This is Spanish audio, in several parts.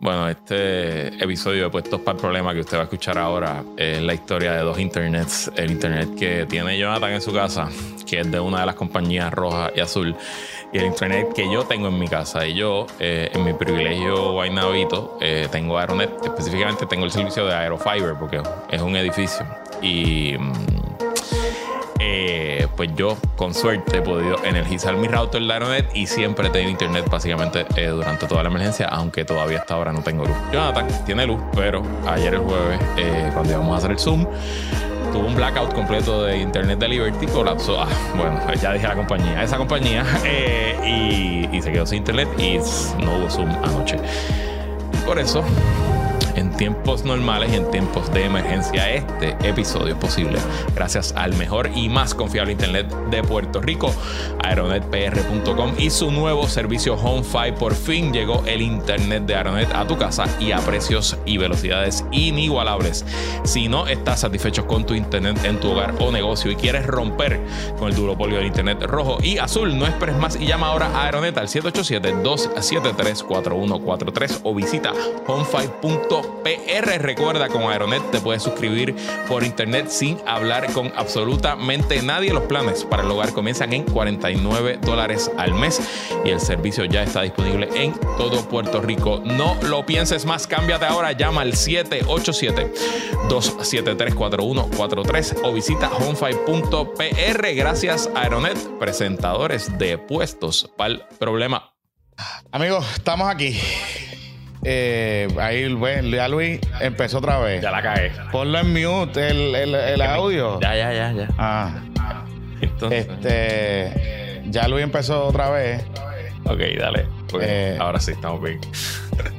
Bueno, este episodio de Puestos para el Problema que usted va a escuchar ahora es la historia de dos internets. El internet que tiene Jonathan en su casa, que es de una de las compañías roja y azul, y el internet que yo tengo en mi casa. Y yo, eh, en mi privilegio guaynabito, eh, tengo Aeronet. Específicamente tengo el servicio de Aerofiber porque es un edificio. Y. eh, pues yo con suerte he podido energizar mi router de Aeronet y siempre he tenido internet básicamente eh, durante toda la emergencia, aunque todavía hasta ahora no tengo luz. Jonathan tiene luz, pero ayer el jueves, eh, cuando íbamos a hacer el Zoom, tuvo un blackout completo de internet de Liberty, colapsó. Ah, bueno, ya dije la compañía, esa compañía, eh, y, y se quedó sin internet y no hubo Zoom anoche. Por eso en tiempos normales y en tiempos de emergencia. Este episodio es posible gracias al mejor y más confiable Internet de Puerto Rico, aeronetpr.com y su nuevo servicio HomeFi. Por fin llegó el Internet de Aeronet a tu casa y a precios y velocidades inigualables. Si no estás satisfecho con tu Internet en tu hogar o negocio y quieres romper con el duopolio del Internet rojo y azul, no esperes más y llama ahora a Aeronet al 787-273-4143 o visita homefi.com PR. Recuerda, con Aeronet te puedes suscribir por internet sin hablar con absolutamente nadie. Los planes para el hogar comienzan en 49 dólares al mes y el servicio ya está disponible en todo Puerto Rico. No lo pienses más, cámbiate ahora. Llama al 787-273-4143 o visita homefive.pr. Gracias, Aeronet, presentadores de puestos para el problema. Amigos, estamos aquí. Eh, ahí, bueno, ya Luis empezó otra vez. Ya la cae. Ponlo en mute el, el, el audio. Ya, ya, ya, ya. Ah, Entonces, este. Ya Luis empezó otra vez. ok, dale. Porque Eh, ahora sí estamos bien.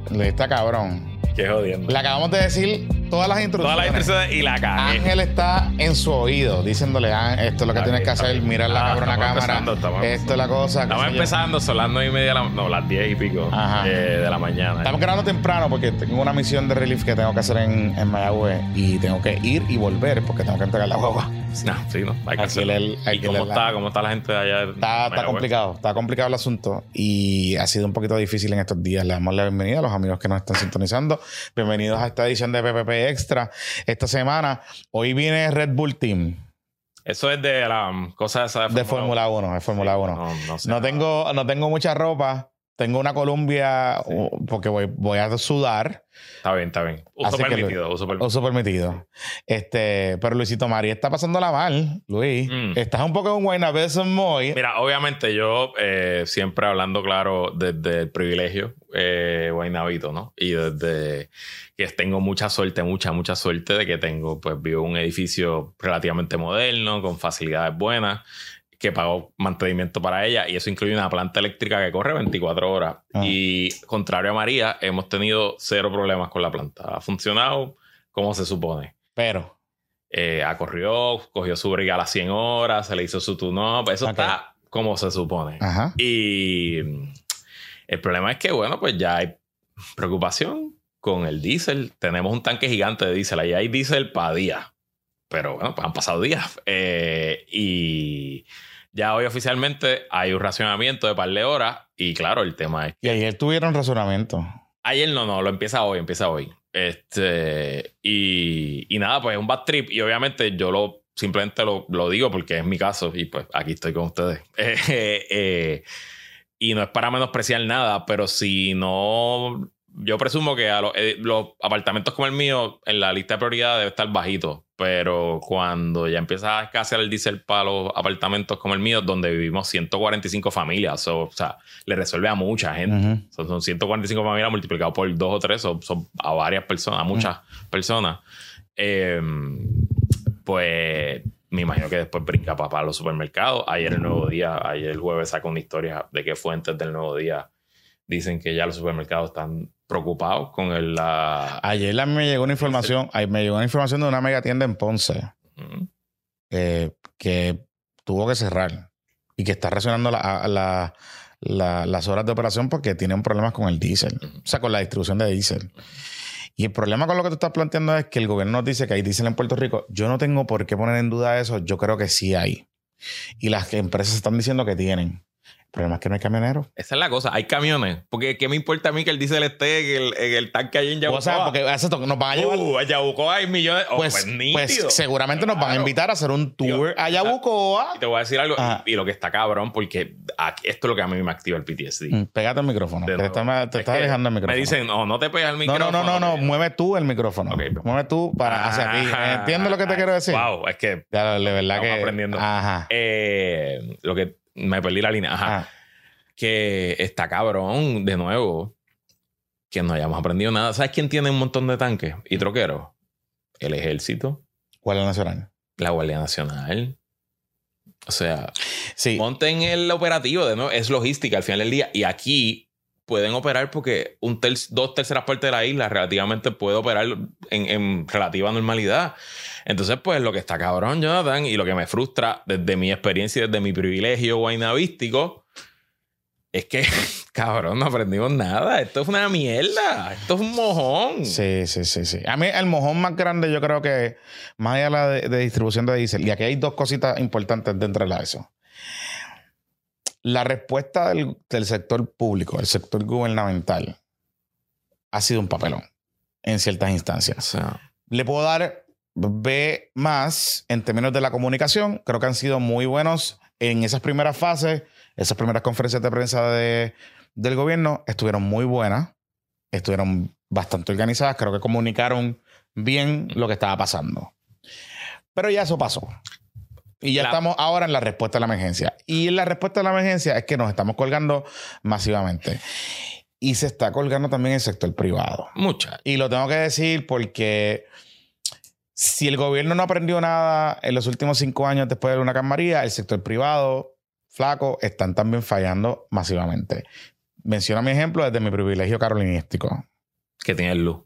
Luis está cabrón. Qué jodiendo. Le acabamos de decir todas las instrucciones. Todas las instrucciones y la cagué. Ángel está en su oído diciéndole, "Ah, esto es lo que tienes que hacer, mirar la Ah, cabrona cámara. esto es la cosa. Estamos empezando, son las 9 y media de la No, las 10 y pico eh, de la mañana. Estamos grabando temprano porque tengo una misión de relief que tengo que hacer en, en Mayagüez y tengo que ir y volver porque tengo que entregar la guagua. No, sí, no. Hay que hacerlo. leer- hay ¿Y que cómo está, cómo está la gente de allá? Está, está complicado, está complicado el asunto y ha sido un poquito difícil en estos días. Le damos la bienvenida a los amigos que nos están sintonizando. Bienvenidos a esta edición de PPP Extra. Esta semana, hoy viene Red Bull Team Eso es de la um, cosa esa de Fórmula 1, de Fórmula 1. No, no, sé No nada. tengo, no tengo mucha ropa. Tengo una Columbia uh, porque voy, voy a sudar. Está bien, está bien. Uso Así permitido, uso permitido. Uso permitido. Este, pero Luisito María está pasándola mal, Luis. Mm. Estás un poco en Guaynabé muy. Mira, obviamente yo eh, siempre hablando claro desde el privilegio eh, guaynabito, ¿no? Y desde que tengo mucha suerte, mucha, mucha suerte de que tengo, pues vivo un edificio relativamente moderno, con facilidades buenas, que pago mantenimiento para ella y eso incluye una planta eléctrica que corre 24 horas. Ah. Y contrario a María, hemos tenido cero problemas con la planta. Ha funcionado como se supone. Pero, Eh, ha corrido, cogió su briga a las 100 horas, se le hizo su tune-up. Eso está como se supone. ajá. Y mm, el problema es que, bueno, pues ya hay preocupación con el diésel. Tenemos un tanque gigante de diésel. Ahí hay diésel para días. Pero bueno, pues han pasado días. Eh, y ya hoy oficialmente hay un racionamiento de par de horas. Y claro, el tema es Y ayer tuvieron razonamiento. Ayer no, no, lo empieza hoy, empieza hoy. Este, y, y nada, pues es un bad trip. Y obviamente yo lo simplemente lo, lo digo porque es mi caso y pues aquí estoy con ustedes. Eh, eh, y no es para menospreciar nada, pero si no, yo presumo que a los, eh, los apartamentos como el mío en la lista de prioridad debe estar bajito. Pero cuando ya empieza a escasear el diésel para los apartamentos como el mío, donde vivimos 145 familias, so, o sea, le resuelve a mucha gente. Ujú. Son, son 145 familias multiplicados por dos o tres, son, son a varias personas, a muchas personas. Eh, pues me imagino que después brinca papá a los supermercados. Ayer el nuevo día, ayer el jueves saca una historia de que fuentes del nuevo día dicen que ya los supermercados están preocupados con el, la... Ayer la- me llegó una información, me llegó una información de una mega tienda en Ponce eh, que tuvo que cerrar y que está reaccionando la- la- la- las horas de operación porque tienen problemas con el diésel, o sea, con la distribución de diésel. Y el problema con lo que tú estás planteando es que el gobierno nos dice que hay diésel en Puerto Rico. Yo no tengo por qué poner en duda eso. Yo creo que sí hay. Y las empresas están diciendo que tienen. El problema es que no hay camioneros. Esa es la cosa. Hay camiones. Porque ¿qué me importa a mí que el diésel esté en el, en el tanque ahí en Yabucoa? O sea, porque exacto, nos van a llevar. Uh, en Yabucoa hay millones. Oh, pues, pues, pues seguramente nos van a invitar a hacer un tour Digo, a Yabucoa. Y te voy a decir algo. Y, y lo que está cabrón, porque aquí- esto es lo que a mí me activa el PTSD. Mm, Pégate el micrófono. Te estás, te Es estás alejando el micrófono. Me dicen, no, no te pegas el no, micrófono. no, no, no, no. que- Mueve tú el micrófono. Ok. Mueve tú para hacia ti. Ah, ¿Entiendes lo que te quiero decir? Wow, es que Ya, de verdad Estamos que. aprendiendo. Ajá. eh, lo que me perdí la línea. Ajá. Ah, Que está cabrón, de nuevo, que no hayamos aprendido nada. ¿Sabes quién tiene un montón de tanques y troqueros? El ejército, ¿Cuál es nacional? la Guardia Nacional. O sea, Sí. monten el operativo, de nuevo, es logística al final del día. Y aquí pueden operar porque un ter- dos terceras partes de la isla relativamente puede operar en, en relativa normalidad. Entonces, pues lo que está cabrón, Jonathan, y lo que me frustra desde mi experiencia y desde mi privilegio guaynavístico, es que, cabrón, no aprendimos nada. Esto es una mierda. Esto es un mojón. Sí, sí, sí, sí. A mí el mojón más grande yo creo que, más allá de la distribución de diésel, y aquí hay dos cositas importantes dentro de eso. La respuesta del, del sector público, del sector gubernamental, ha sido un papelón en ciertas instancias. Le puedo dar B más en términos de la comunicación. Creo que han sido muy buenos en esas primeras fases. Esas primeras conferencias de prensa de- del gobierno estuvieron muy buenas. Estuvieron bastante organizadas. Creo que comunicaron bien lo que estaba pasando. Pero ya eso pasó. Y ya estamos ahora en la respuesta a la emergencia. Y la respuesta a la emergencia es que nos estamos colgando masivamente. Y se está colgando también el sector privado. mucha. Y lo tengo que decir porque si el gobierno no aprendió nada en los últimos cinco años después de Huracán María, el sector privado, flaco, están también fallando masivamente. Menciono mi ejemplo desde mi privilegio carolinístico. Que tiene luz.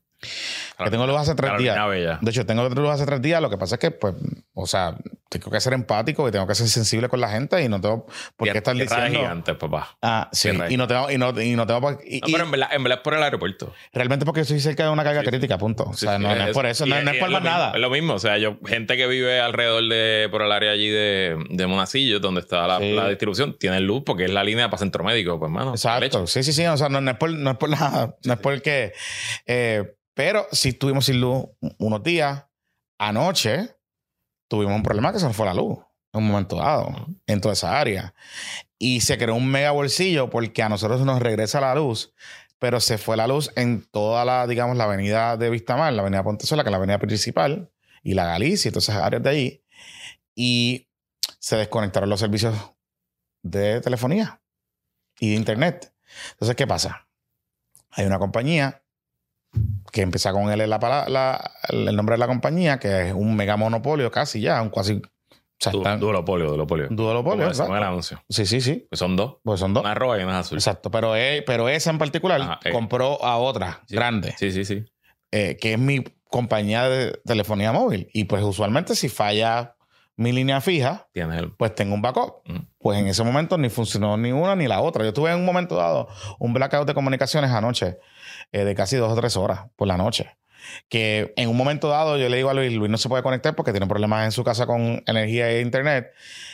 Que tengo luz hace tres Carolina días. Bella. De hecho, tengo luz hace tres días. Lo que pasa es que, pues, o sea, tengo que ser empático y tengo que ser sensible con la gente y no tengo por qué estar diciendo. papá. Ah, sí. Y no tengo, y no, y no tengo por- y- No, y- pero en verdad, en verdad es por el aeropuerto. realmente porque estoy cerca de una carga Sí, crítica, punto. O sea, sí, no, no es por eso, no, no es por más mismo, nada. Es lo mismo. O sea, yo, gente que vive alrededor de, por el área allí de, de Monacillo, donde está la, distribución, tiene luz porque es la línea para centro médico, pues, mano. Exacto. Sí, sí, sí. O sea, no, es, por, no es por nada. No es porque. eh, pero sí estuvimos sin luz unos días. Anoche tuvimos un problema que se nos fue la luz en un momento dado en toda esa área. Y se creó un mega bolsillo porque a nosotros nos regresa la luz, pero se fue la luz en toda la, digamos, la avenida de Vistamar, la avenida Pontezuela, que es la avenida principal, y la Galicia y todas esas áreas de ahí. Y se desconectaron los servicios de telefonía y de internet. Entonces, ¿qué pasa? Hay una compañía que empieza con L la, pala- la- el nombre de la compañía, que es un mega monopolio casi ya, un cuasi... O sea, Du- están- duopolio, Como decimos en el exacto. anuncio. Sí, sí, sí. Pues son dos. Pues son dos. Una roja y una azul. Exacto. Pero, e- pero esa en particular Ajá, eh. compró a otra Sí. grande, Sí, sí, sí. eh, que es mi compañía de telefonía móvil. Y pues usualmente si falla mi línea fija, Tienes el. pues tengo un backup. Mm. Pues en ese momento ni funcionó ni una ni la otra. Yo tuve en un momento dado un blackout de comunicaciones anoche eh, de casi dos o tres horas por la noche. Que en un momento dado yo le digo a Luis, Luis no se puede conectar porque tiene problemas en su casa con energía e internet.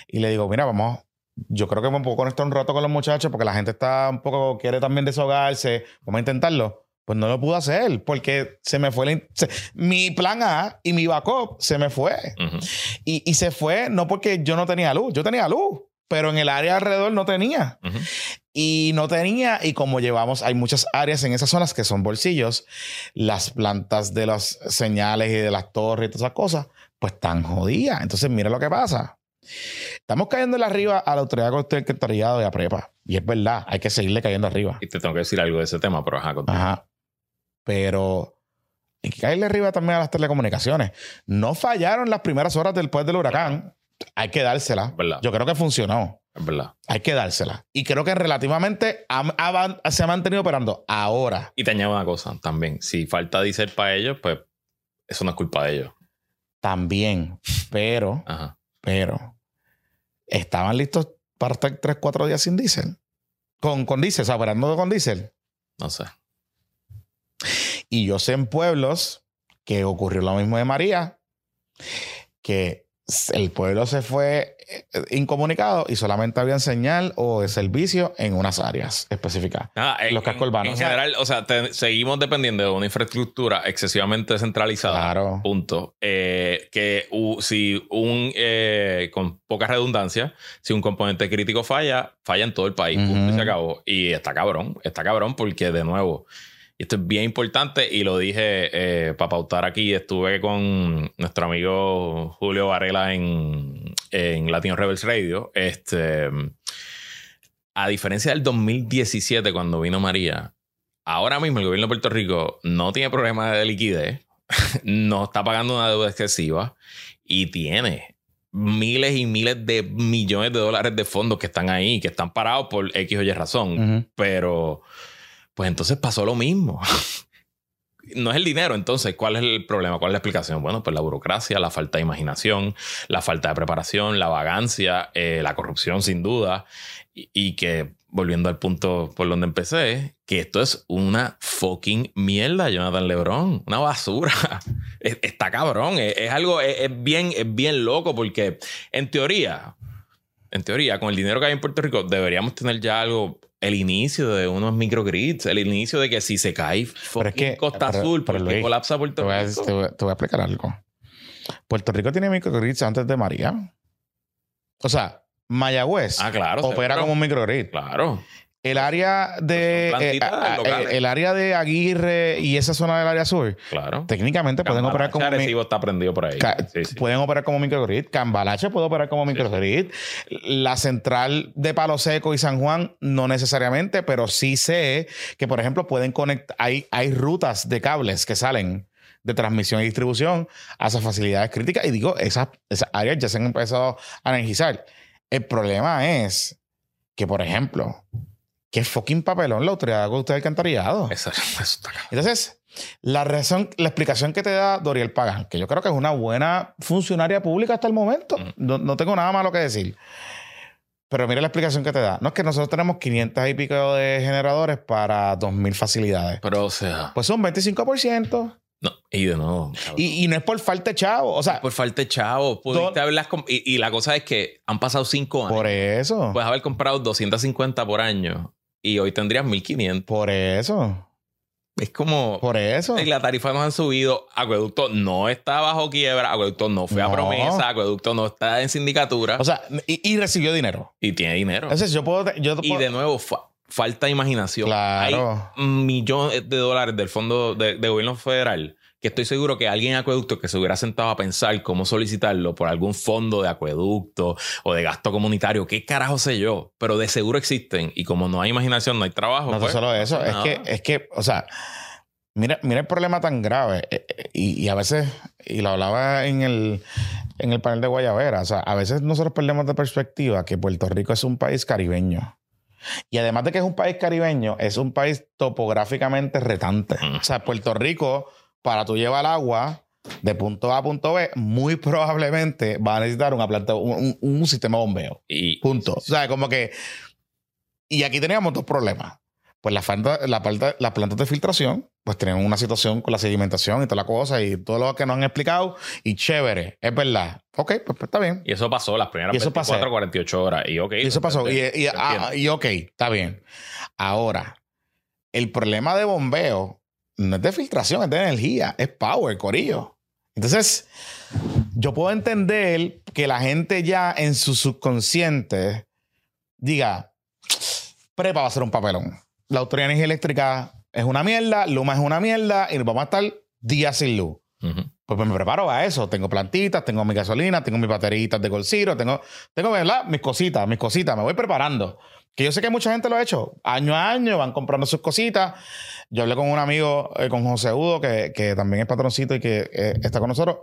Y le digo, mira, vamos, yo creo que me puedo conectar un rato con los muchachos porque la gente está un poco, quiere también desahogarse. Vamos a intentarlo. Pues no lo pude hacer porque se me fue la in- se- mi plan A y mi backup se me fue. Y, y se fue no porque yo no tenía luz, yo tenía luz, pero en el área alrededor no tenía. Ujú. Y no tenía, y como llevamos, hay muchas áreas en esas zonas que son bolsillos, las plantas de las señales y de las torres y todas esas cosas, pues están jodidas. Entonces, mira lo que pasa. Estamos cayendo arriba a la autoridad de alcantarillado y a prepa. Y es verdad, hay que seguirle cayendo arriba. Y te tengo que decir algo de ese tema, pero ajá. Ajá. Pero hay que caerle arriba también a las telecomunicaciones. No fallaron las primeras horas después del huracán. Hay que dársela. Verdad. Yo creo que funcionó. Es verdad. Hay que dársela. Y creo que relativamente ha- ha- se ha mantenido operando. Ahora, Y te añado una cosa también. Si falta diésel para ellos, pues eso no es culpa de ellos. también. Pero, Ajá. pero, estaban listos para estar 3, 4 días sin diésel. Con, con diésel, o sea, operando con diésel. No sé. Y yo sé en pueblos que ocurrió lo mismo de María, que el pueblo se fue eh, incomunicado y solamente había señal o de servicio en unas áreas específicas. Ah, en, los cascos urbanos. En general, o sea, te- seguimos dependiendo de una infraestructura excesivamente descentralizada. Claro. Punto. Eh, que u- si un, eh, con poca redundancia, si un componente crítico falla, falla en todo el país. Punto. Y se acabó. Y está cabrón. Está cabrón porque, de nuevo, y esto es bien importante y lo dije para pautar aquí. Estuve con nuestro amigo Julio Varela en, en Latino Rebels Radio. Este, a diferencia del 2017, cuando vino María, ahora mismo el gobierno de Puerto Rico no tiene problema de liquidez, no está pagando una deuda excesiva y tiene miles y miles de millones de dólares de fondos que están ahí, que están parados por X o Y razón. Pero, pues entonces pasó lo mismo. No es el dinero, entonces, ¿cuál es el problema? ¿Cuál es la explicación? Bueno, pues la burocracia, la falta de imaginación, la falta de preparación, la vagancia, eh, la corrupción, sin duda, y, que, volviendo al punto por donde empecé, que esto es una fucking mierda, Jonathan Lebron, una basura. Es- Está cabrón, es, es algo, es, es bien, es bien loco, porque en teoría, en teoría, con el dinero que hay en Puerto Rico, deberíamos tener ya algo, el inicio de unos microgrids, el inicio de que si se cae fucking que- Costa pero- Azul, pero, porque Luis, colapsa Te Puerto voy, a, Rico. te voy a- te voy a explicar algo. Puerto Rico tiene microgrids antes de María. O sea, Mayagüez Ah, claro. opera como un microgrid. Claro. El área de plantitas eh, el área de Aguirre y esa zona del área sur, Claro. técnicamente pueden operar como Arecibo está prendido por ahí. Ca- Sí, sí. Pueden operar como microgrid. Cambalache puede operar como microgrid. La central de Palo Seco y San Juan no necesariamente, pero sí sé que, por ejemplo, pueden conectar. Hay, hay rutas de cables que salen de transmisión y distribución a esas facilidades críticas. Y digo, esas, esas áreas ya se han empezado a energizar. El problema es que, por ejemplo, que fucking papelón la autoridad de y alcantarillado. Eso, eso está cabrón. Entonces, la razón, la explicación que te da Doriel Pagan, que yo creo que es una buena funcionaria pública hasta el momento, Ujú. no, no tengo nada malo que decir. Pero mira la explicación que te da. No es que nosotros tenemos 500 y pico de generadores para 2.000 facilidades. Pero, o sea, Pues son 25%. no. Y de nuevo. Y, y no es por falta de chavo. O sea, por falta de chavo, pudiste haberlas comp- y, y la cosa es que han pasado cinco años. por eso. Puedes haber comprado 250 por año y hoy tendrías 1500. Por eso. Es como. Por eso. Y la tarifa nos han subido. Acueducto no está bajo quiebra. Acueducto no fue a promesa. Acueducto no está en sindicatura. O sea, y, y recibió dinero. y tiene dinero. Entonces, yo puedo. Yo y puedo- de nuevo, fa- falta imaginación. Claro. Hay millones de dólares del fondo de, de gobierno federal que estoy seguro que alguien en acueducto que se hubiera sentado a pensar cómo solicitarlo por algún fondo de acueducto o de gasto comunitario, qué carajo sé yo, pero de seguro existen y como no hay imaginación, no hay trabajo. No pues, solo eso, es que, es que, o sea, mira, mira el problema tan grave. eh, eh, Y, y a veces, y lo hablaba en el, en el panel de Guayavera, o sea, a veces nosotros perdemos de perspectiva que Puerto Rico es un país caribeño. Y además de que es un país caribeño, es un país topográficamente retante. Mm. O sea, Puerto Rico, para tú llevar agua de punto A a punto B, muy probablemente va a necesitar una planta, un, un- un sistema de bombeo. Y Punto. O sea, como que. Y aquí teníamos dos problemas. Pues la, falta, la falta- las plantas de filtración, pues tienen una situación con la sedimentación y toda la cosa y todo lo que nos han explicado. Y chévere, es verdad. Ok, pues, pues, está bien. Y eso pasó las primeras Y eso 24, pasó. 48 horas. Y ok. Y eso pasó. Y, y- ah, y ok, está bien. Ahora, el problema de bombeo no es de filtración, es de energía, es power, corillo. Entonces, yo puedo entender que la gente ya en su subconsciente diga, prepa va a ser un papelón. La Autoridad de Energía Eléctrica es una mierda, Luma es una mierda y nos vamos a estar días sin luz. Ujú. Pues me preparo a eso. Tengo plantitas, tengo mi gasolina, tengo mis bateritas de Golciro, tengo, tengo, ¿verdad? Mis cositas, mis cositas. Me voy preparando. Que yo sé que mucha gente lo ha hecho. Año a año van comprando sus cositas. Yo hablé con un amigo, eh, con José Udo, que, que también es patroncito y que eh, está con nosotros.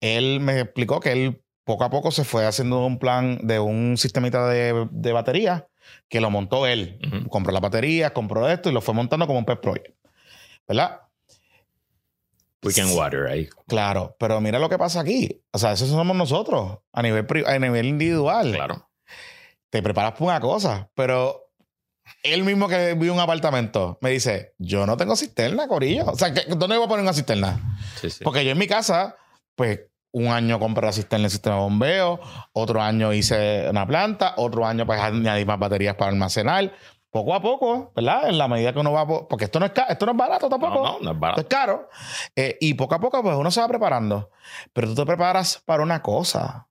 Él me explicó que él poco a poco se fue haciendo un plan de un sistemita de, de batería que lo montó él. Compró las baterías, compró esto y lo fue montando como un pet project. ¿Verdad? Weekend Water ahí. Claro, pero mira lo que pasa aquí. O sea, eso somos nosotros a nivel, a nivel individual. Claro. Te preparas para una cosa, pero él mismo que vive un apartamento me dice: Yo no tengo cisterna, Corillo. O sea, ¿qué- ¿dónde voy a poner una cisterna? Sí, sí. Porque yo en mi casa, pues un año compré la cisterna en el sistema de bombeo, otro año hice una planta, otro año pues añadí más baterías para almacenar. Poco a poco, ¿verdad? En la medida que uno va, porque esto no es, esto no es barato tampoco. No, no, no es barato. Esto es caro. Eh, y poco a poco, pues uno se va preparando. Pero tú te preparas para una cosa.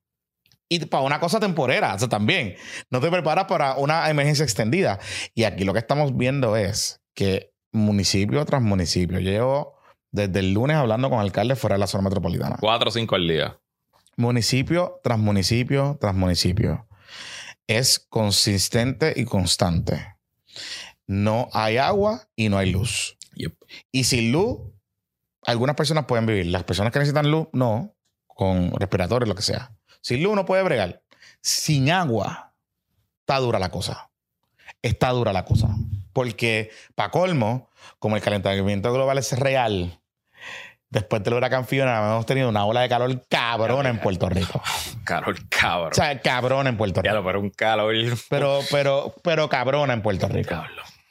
Y para una cosa temporera, o sea, también. No te preparas para una emergencia extendida. Y aquí lo que estamos viendo es que municipio tras municipio, llevo desde el lunes hablando con alcaldes fuera de la zona metropolitana. Cuatro o cinco al día. Municipio tras municipio tras municipio. Es consistente y constante. No hay agua y no hay luz. Y sin luz, algunas personas pueden vivir. Las personas que necesitan luz, no, con respiradores, lo que sea. Sin luz no puede bregar. Sin agua, está dura la cosa. Está dura la cosa. Porque, para colmo, como el calentamiento global es real, después del huracán Fiona hemos tenido una ola de calor cabrón en Puerto Rico. Calor cabrón. O sea, cabrón en Puerto Rico. Ya, pero un calor. Pero, pero, pero cabrón en Puerto Rico.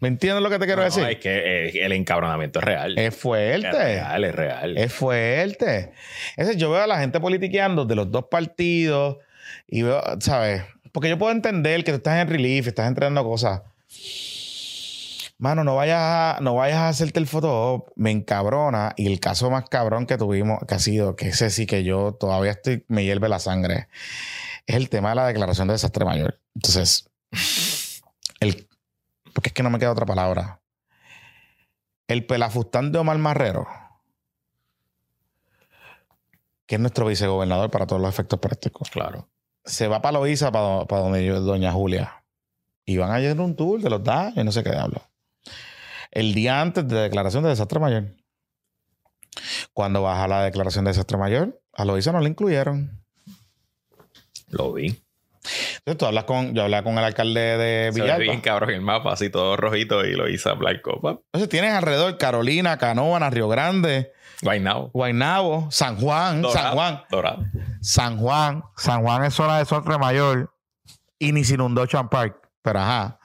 ¿Me entiendes lo que te quiero decir? Es que eh, el encabronamiento es real. Es fuerte. Es real, es real. Es fuerte. Yo veo a la gente politiqueando de los dos partidos y veo, ¿sabes? Porque yo puedo entender que tú estás en relief, estás entrenando cosas. Mano, no vayas, a, no vayas a hacerte el foto, me encabrona. Y el caso más cabrón que tuvimos, que ha sido, que ese sí que yo todavía estoy, me hierve la sangre, es el tema de la declaración de desastre mayor. Entonces, el, porque es que no me queda otra palabra. El pelafustán de Omar Marrero, que es nuestro vicegobernador para todos los efectos prácticos. Claro. Se va para Loíza, para, para donde yo, doña Julia. Y van a llevar un tour de los daños y no sé qué hablo el día antes de declaración de desastre mayor. Cuando baja la declaración de desastre mayor, a Loisa no le incluyeron. Lo vi. Entonces, hablas con, yo hablé con el alcalde de Villalba. Se bien cabrón el mapa, así todo rojito y lo hizo Black Copa. Entonces tienes alrededor Carolina, Canóvana, Río Grande. Guaynabo. Guaynabo, San Juan, San Juan. Dorado. San Juan. San Juan es zona de desastre mayor. Y ni se inundó Park. Pero ajá.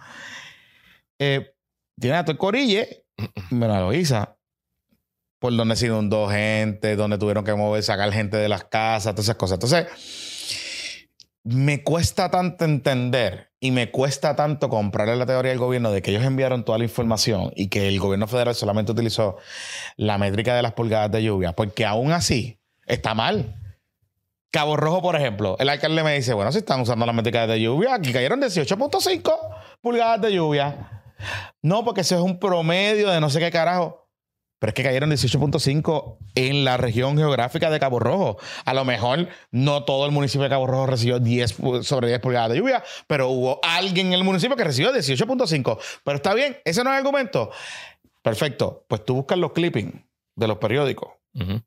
Eh, tiene a tu corille, me lo hizo. Por donde se inundó gente, donde tuvieron que mover, sacar gente de las casas, todas esas cosas. Entonces, me cuesta tanto entender y me cuesta tanto comprarle la teoría del gobierno de que ellos enviaron toda la información y que el gobierno federal solamente utilizó la métrica de las pulgadas de lluvia, porque aún así está mal. Cabo Rojo, por ejemplo, el alcalde me dice, bueno, si están usando las métricas de lluvia, aquí cayeron 18.5 pulgadas de lluvia. No, porque ese es un promedio de no sé qué carajo. Pero es que cayeron 18.5 en la región geográfica de Cabo Rojo. A lo mejor no todo el municipio de Cabo Rojo recibió 10 sobre 10 pulgadas de lluvia, pero hubo alguien en el municipio que recibió 18.5. Pero está bien, ese no es el argumento. Perfecto. Pues tú buscas los clippings de los periódicos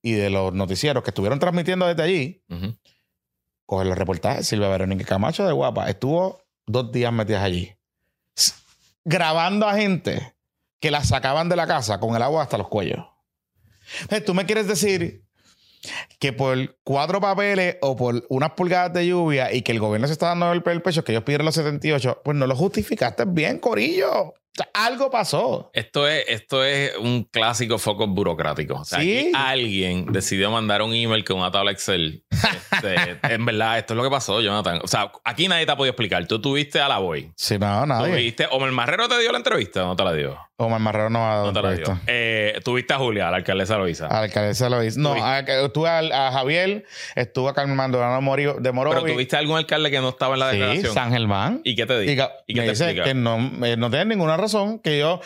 y de los noticieros que estuvieron transmitiendo desde allí. Coge los reportajes. Silvia Verónica Camacho de Guapa estuvo dos días metidas allí grabando a gente que la sacaban de la casa con el agua hasta los cuellos. Tú me quieres decir que por cuatro papeles o por unas pulgadas de lluvia y que el gobierno se está dando el, pecho que ellos pidieron los 78, pues no lo justificaste bien, Corillo algo pasó. Esto es, esto es un clásico foco burocrático. O sea, alguien decidió mandar un email con una tabla Excel. Este, en verdad, esto es lo que pasó, Jonathan. O sea, aquí nadie te ha podido explicar. Tú tuviste a la Boy. Sí, no, nadie. ¿Tuviste? ¿Omar Marrero te dio la entrevista o no te la dio? Omar Marrero no, ha no te la dio. Eh, ¿Tuviste a Julia, a la alcaldesa Loisa? A la alcaldesa Loisa. No, estuve a, Javier, estuve a Carmen Maldonado de Moro. ¿Pero tuviste algún alcalde que no estaba en la declaración? Sí, San Germán. ¿Y qué te dijo? ¿Y, qué te dice que no, eh, no tiene ninguna razón que yo,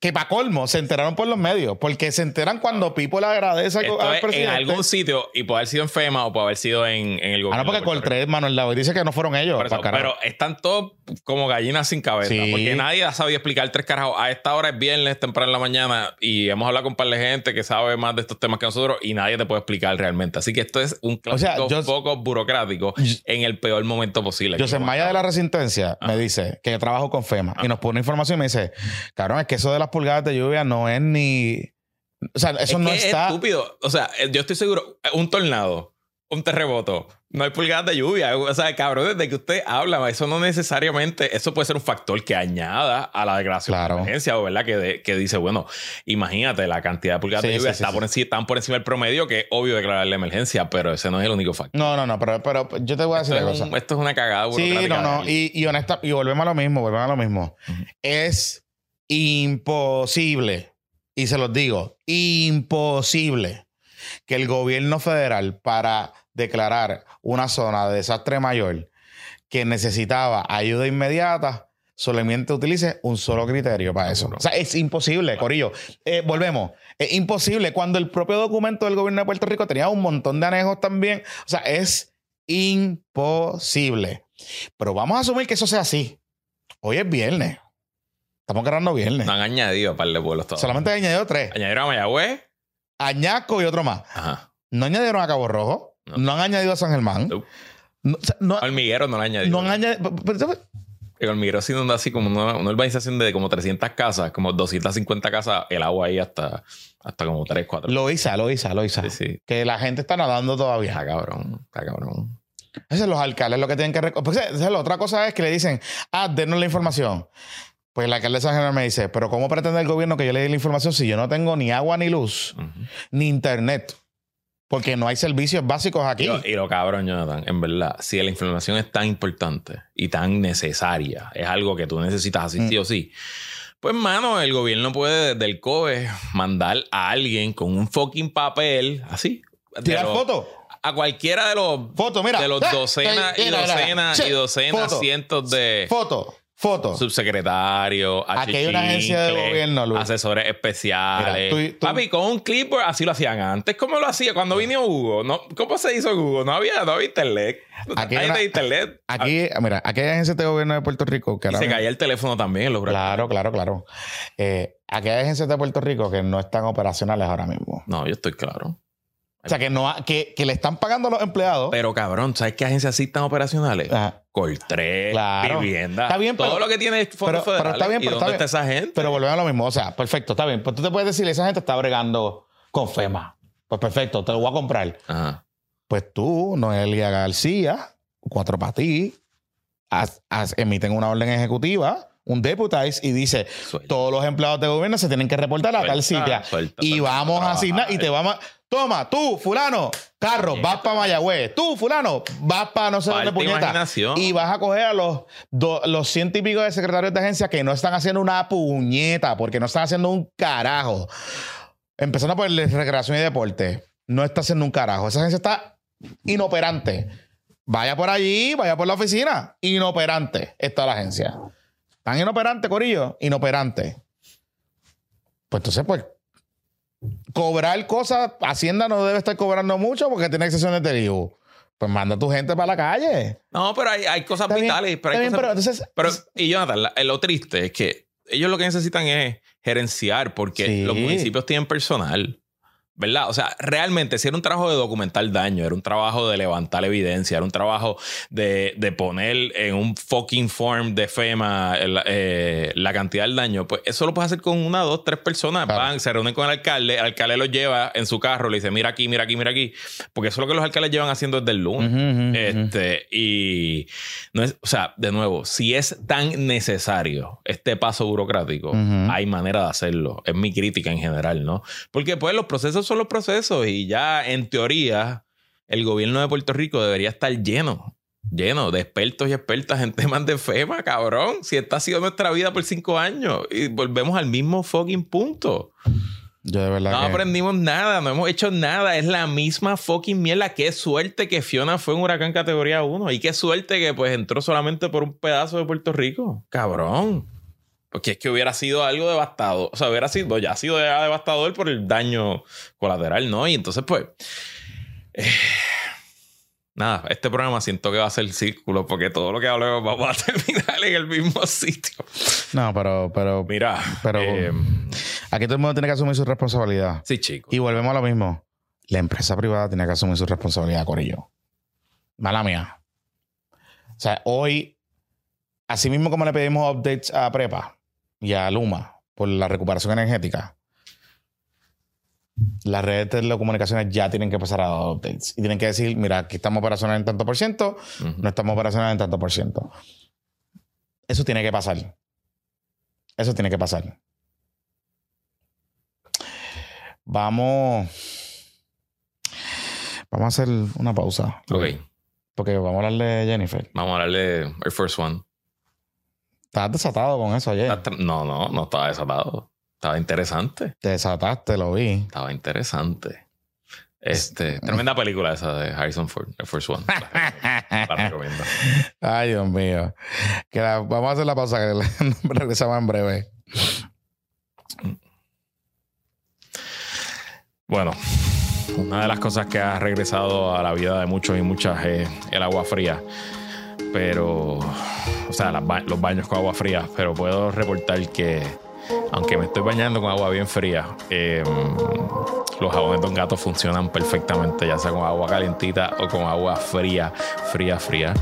que para colmo, se enteraron por los medios, porque se enteran cuando Pipo le agradece al presidente. En algún sitio, y puede haber sido en FEMA o puede haber sido en, en el gobierno. Ah, no, porque Coltrés, Manuel Lavo, dice que no fueron ellos. pero están todos como gallinas sin cabeza, porque nadie ha sabido explicar tres carajos. A esta hora es viernes, temprano en la mañana, y hemos hablado con un par de gente que sabe más de estos temas que nosotros, y nadie te puede explicar realmente. Así que esto es un clásico poco burocrático en el peor momento posible. José Maya de la Resistencia me dice que yo trabajo con FEMA y nos pone información y me dice, cabrón, es que eso de las pulgadas de lluvia no es ni... O sea, eso no está... Es estúpido. O sea, yo estoy seguro, un tornado un terremoto. No hay pulgadas de lluvia. O sea, cabrón, desde que usted habla, eso no necesariamente, eso puede ser un factor que añada a la declaración Claro. de emergencia, o verdad, que, de- que dice, bueno, imagínate, la cantidad de pulgadas Sí, de lluvia sí, sí, está por encima, están por encima del promedio, que es obvio declarar la emergencia, pero ese no es el único factor. No, no, no, pero, pero yo te voy a decir Esto una cosa. un- esto es una cagada Sí, no, no. Y, y honesta, y volvemos a lo mismo, volvemos a lo mismo. Es imposible, y se los digo, imposible que el gobierno federal para declarar una zona de desastre mayor que necesitaba ayuda inmediata solamente utilice un solo criterio para eso. O sea, es imposible, Corillo. Eh, volvemos. Es imposible cuando el propio documento del gobierno de Puerto Rico tenía un montón de anejos también. O sea, es imposible. Pero vamos a asumir que eso sea así. Hoy es viernes. Estamos grabando viernes. No han añadido par de pueblos todavía. Solamente he añadido tres. Añadieron a Mayagüez. Añasco y otro más. Ajá. No añadieron a Cabo Rojo. No, No. han añadido a San Germán. No. No, o sea, no- Hormiguero no lo han añadido. no han añadido. El hormiguero sí inunda así como una, una urbanización de como 300 casas, como 250 casas, el agua ahí hasta, hasta como 3, 4. Loiza, Loiza, Loiza. Sí, sí. Que la gente está nadando todavía. Está cabrón, está cabrón. Esos son los alcaldes lo que tienen que... Pues, esa es la otra cosa es que le dicen, ah, denos la información. Pues el alcalde de San Germán me dice, pero ¿cómo pretende el gobierno que yo le dé la información si yo no tengo ni agua ni luz, ni internet? Porque no hay servicios básicos aquí. Y, lo, y lo cabrón, Jonathan, en verdad, si la información es tan importante y tan necesaria, es algo que tú necesitas así Mm. sí o sí. Pues, mano, el gobierno puede desde el COE mandar a alguien con un fucking papel, así. Tirar los- fotos. A cualquiera de los, Foto, mira. de los Eh, docenas eh, y docenas y docenas, foto. cientos de Foto, foto. subsecretarios, Aquí hay una agencia de gobierno, Luis. asesores especiales. Mira, tú- tú- Papi, con un clipboard así lo hacían antes. ¿Cómo lo hacía? Cuando vino Hugo, ¿no? ¿cómo se hizo Hugo? No había, no había internet. Aquí hay una- internet. Aquí, mira, aquí hay agencias de gobierno de Puerto Rico que Y ahora se caía el teléfono también los Claro, claro, claro. Eh, aquí hay agencias de Puerto Rico que no están operacionales ahora mismo. No, yo estoy claro. O sea, que, no, que, que le están pagando a los empleados. Pero cabrón, ¿sabes qué agencias sí están operacionales? Ajá. Coltré, Claro. vivienda. Está bien, Todo pero- lo que tiene fondos pero- pero federales. está bien, ¿Y pero dónde está está, esa gente? Pero volvemos a lo mismo. O sea, perfecto, está bien. Pues tú te puedes decir, esa gente está bregando con FEMA. Pues perfecto, te lo voy a comprar. Ajá. Pues tú, Noelia García, cuatro para ti, haz- haz- emiten una orden ejecutiva, un deputize, y dice, Suelta. todos los empleados de gobierno se tienen que reportar a tal Suelta, sitio. suelta, y vamos a asignar y te vamos a... Toma, tú, fulano, carro, vas para Mayagüez. Tú, fulano, vas para no sé dónde puñeta. Y vas a coger a los, do- los ciento y pico de secretarios de agencia que no están haciendo una puñeta, porque no están haciendo un carajo. Empezando por el de recreación y deporte. No está haciendo un carajo. Esa agencia está inoperante. Vaya por allí, vaya por la oficina. Inoperante está la agencia. Tan inoperante, Corillo. Inoperante. Pues entonces, pues, cobrar cosas, Hacienda no debe estar cobrando mucho porque tiene excepciones del IVU. Pues manda a tu gente para la calle. No, pero hay, hay cosas vitales. pero, hay cosas- pero entonces. Pero, y Jonathan, la- lo triste es que ellos lo que necesitan es gerenciar porque Sí. los municipios tienen personal. ¿Verdad? O sea, realmente, si era un trabajo de documentar daño, era un trabajo de levantar evidencia, era un trabajo de, de poner en un fucking form de FEMA el- eh, la cantidad del daño, pues eso lo puedes hacer con una, dos, tres personas. Claro. Van, se reúnen con el alcalde, el alcalde los lleva en su carro, le dice, mira aquí, mira aquí, mira aquí. Porque eso es lo que los alcaldes llevan haciendo desde el lunes. Este, y no es, o sea, de nuevo, si es tan necesario este paso burocrático, hay manera de hacerlo. Es mi crítica en general, ¿no? Porque pues los procesos son los procesos y ya en teoría el gobierno de Puerto Rico debería estar lleno, lleno de expertos y expertas en temas de FEMA, cabrón. Si esta ha sido nuestra vida por cinco años y volvemos al mismo fucking punto. Yo de verdad No que. aprendimos nada, no hemos hecho nada. Es la misma fucking mierda. Qué suerte que Fiona fue un huracán categoría 1. Y qué suerte que pues entró solamente por un pedazo de Puerto Rico. Cabrón. Porque es que hubiera sido algo devastador. O sea, hubiera sido, ya ha sido ya devastador por el daño colateral, ¿no? Y entonces, pues. eh, nada, este programa siento que va a ser círculo porque todo lo que hablemos vamos a terminar en el mismo sitio. No, pero, pero Mira, Pero- eh, aquí todo el mundo tiene que asumir su responsabilidad. sí, chicos. Y volvemos a lo mismo. La empresa privada tiene que asumir su responsabilidad, Corillo. Mala mía. O sea, hoy, así mismo como le pedimos updates a Prepa y a Luma por la recuperación energética, las redes de telecomunicaciones ya tienen que pasar a dar updates. Y tienen que decir, mira, aquí estamos operacionales en tanto por ciento, no estamos operacionales en tanto por ciento. Eso tiene que pasar. Eso tiene que pasar. Vamos. Vamos a hacer una pausa. Ok. Porque vamos a hablar de Jennifer. Vamos a hablar de Air Force One. Estabas desatado con eso ayer. Estás No, no, no estaba desatado. Estaba interesante. Te desataste, lo vi. Estaba interesante. Este, tremenda película esa de Harrison Ford, Air Force One. La, la recomiendo. Ay, Dios mío. Que la- vamos a hacer la pausa que le- regresamos en breve. Bueno, una de las cosas que ha regresado a la vida de muchos y muchas es el agua fría. Pero, o sea, las ba- los baños con agua fría. Pero puedo reportar que, aunque me estoy bañando con agua bien fría, eh, los jabones Don Gato funcionan perfectamente, ya sea con agua calientita o con agua fría, fría, fría.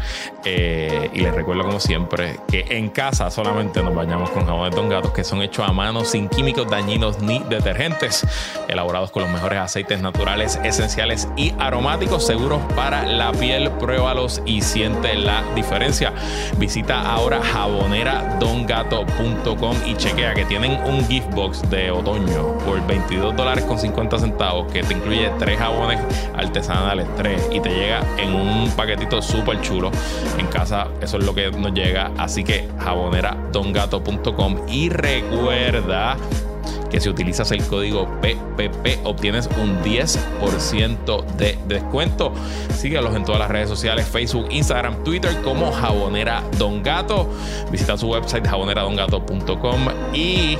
Eh, y les recuerdo, como siempre, que en casa solamente nos bañamos con jabones Don Gatos que son hechos a mano, sin químicos dañinos ni detergentes, elaborados con los mejores aceites naturales, esenciales y aromáticos, seguros para la piel. Pruébalos y siente la diferencia. Visita ahora jaboneradongato.com y chequea que tienen un gift box de otoño por 22 dólares con 50 centavos que te incluye tres jabones artesanales, tres, y te llega en un paquetito súper chulo. En casa eso es lo que nos llega, así que jaboneradongato.com y recuerda que si utilizas el código PPP obtienes un 10% de descuento. Síguelos en todas las redes sociales, Facebook, Instagram, Twitter como Jabonera Don Gato. Visita su website jaboneradongato.com y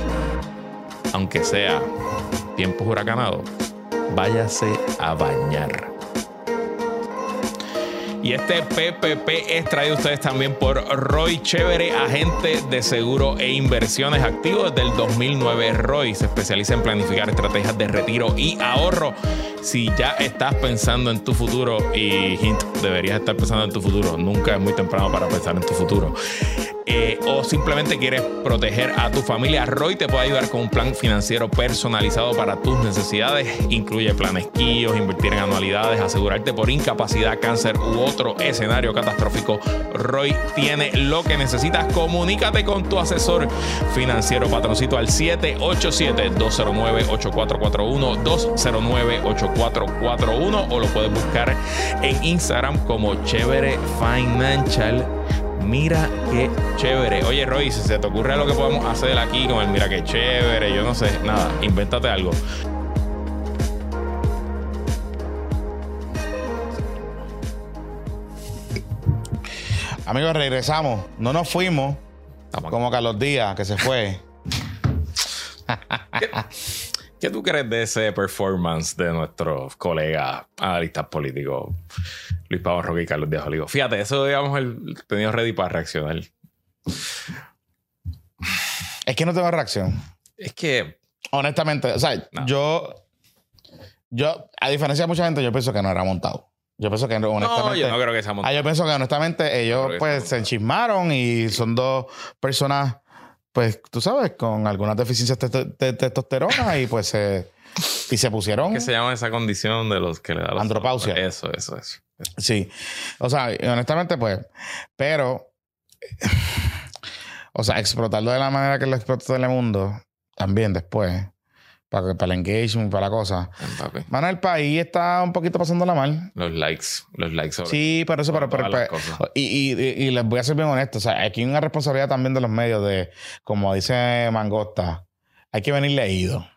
aunque sea tiempos huracanados, váyase a bañar. Y este PPP es traído a ustedes también por Roy Chévere, agente de seguro e inversiones activo desde el 2009. Roy se especializa en planificar estrategias de retiro y ahorro. Si ya estás pensando en tu futuro y hint, deberías estar pensando en tu futuro, nunca es muy temprano para pensar en tu futuro. Eh, o simplemente quieres proteger a tu familia, Roy te puede ayudar con un plan financiero personalizado para tus necesidades. Incluye planes KIOS, invertir en anualidades, asegurarte por incapacidad, cáncer u otro escenario catastrófico. Roy tiene lo que necesitas. Comunícate con tu asesor financiero patroncito al 787-209-8441, 209-8441 o lo puedes buscar en Instagram como Chévere Financial. Mira qué chévere. Oye, Roy, si se te ocurre algo que podemos hacer aquí con el mira qué chévere, yo no sé, nada, invéntate algo. Amigos, regresamos. No nos fuimos como Carlos Díaz, que se fue. ¿Qué tú crees de ese performance de nuestros colegas analistas políticos, Luis Pablo Roque y Carlos Díaz Olivo? Fíjate, eso digamos el tenido ready para reaccionar. Es que no tengo reacción. Es que Honestamente, o sea, No. yo, yo, a diferencia de mucha gente, yo pienso que no era montado. Yo pienso que no, honestamente. no, yo no creo que sea Ah, yo pienso que honestamente ellos que pues se enchismaron y son dos personas, pues tú sabes, con algunas deficiencias de, te- de testosterona y pues se, y se pusieron. ¿Qué se llama esa condición de los que le da los Andropausia. Eso, eso, eso. Sí. O sea, y honestamente, pues, pero, o sea, explotarlo de la manera que lo explotó Telemundo, también después, para, para el engagement, para la cosa. Mano, el país está un poquito pasándola mal. Los likes, los likes sobre Sí, pero eso, pero, pero, y, y, y- y les voy a ser bien honesto, o sea, aquí hay una responsabilidad también de los medios de, como dice Mangosta, hay que venir leído.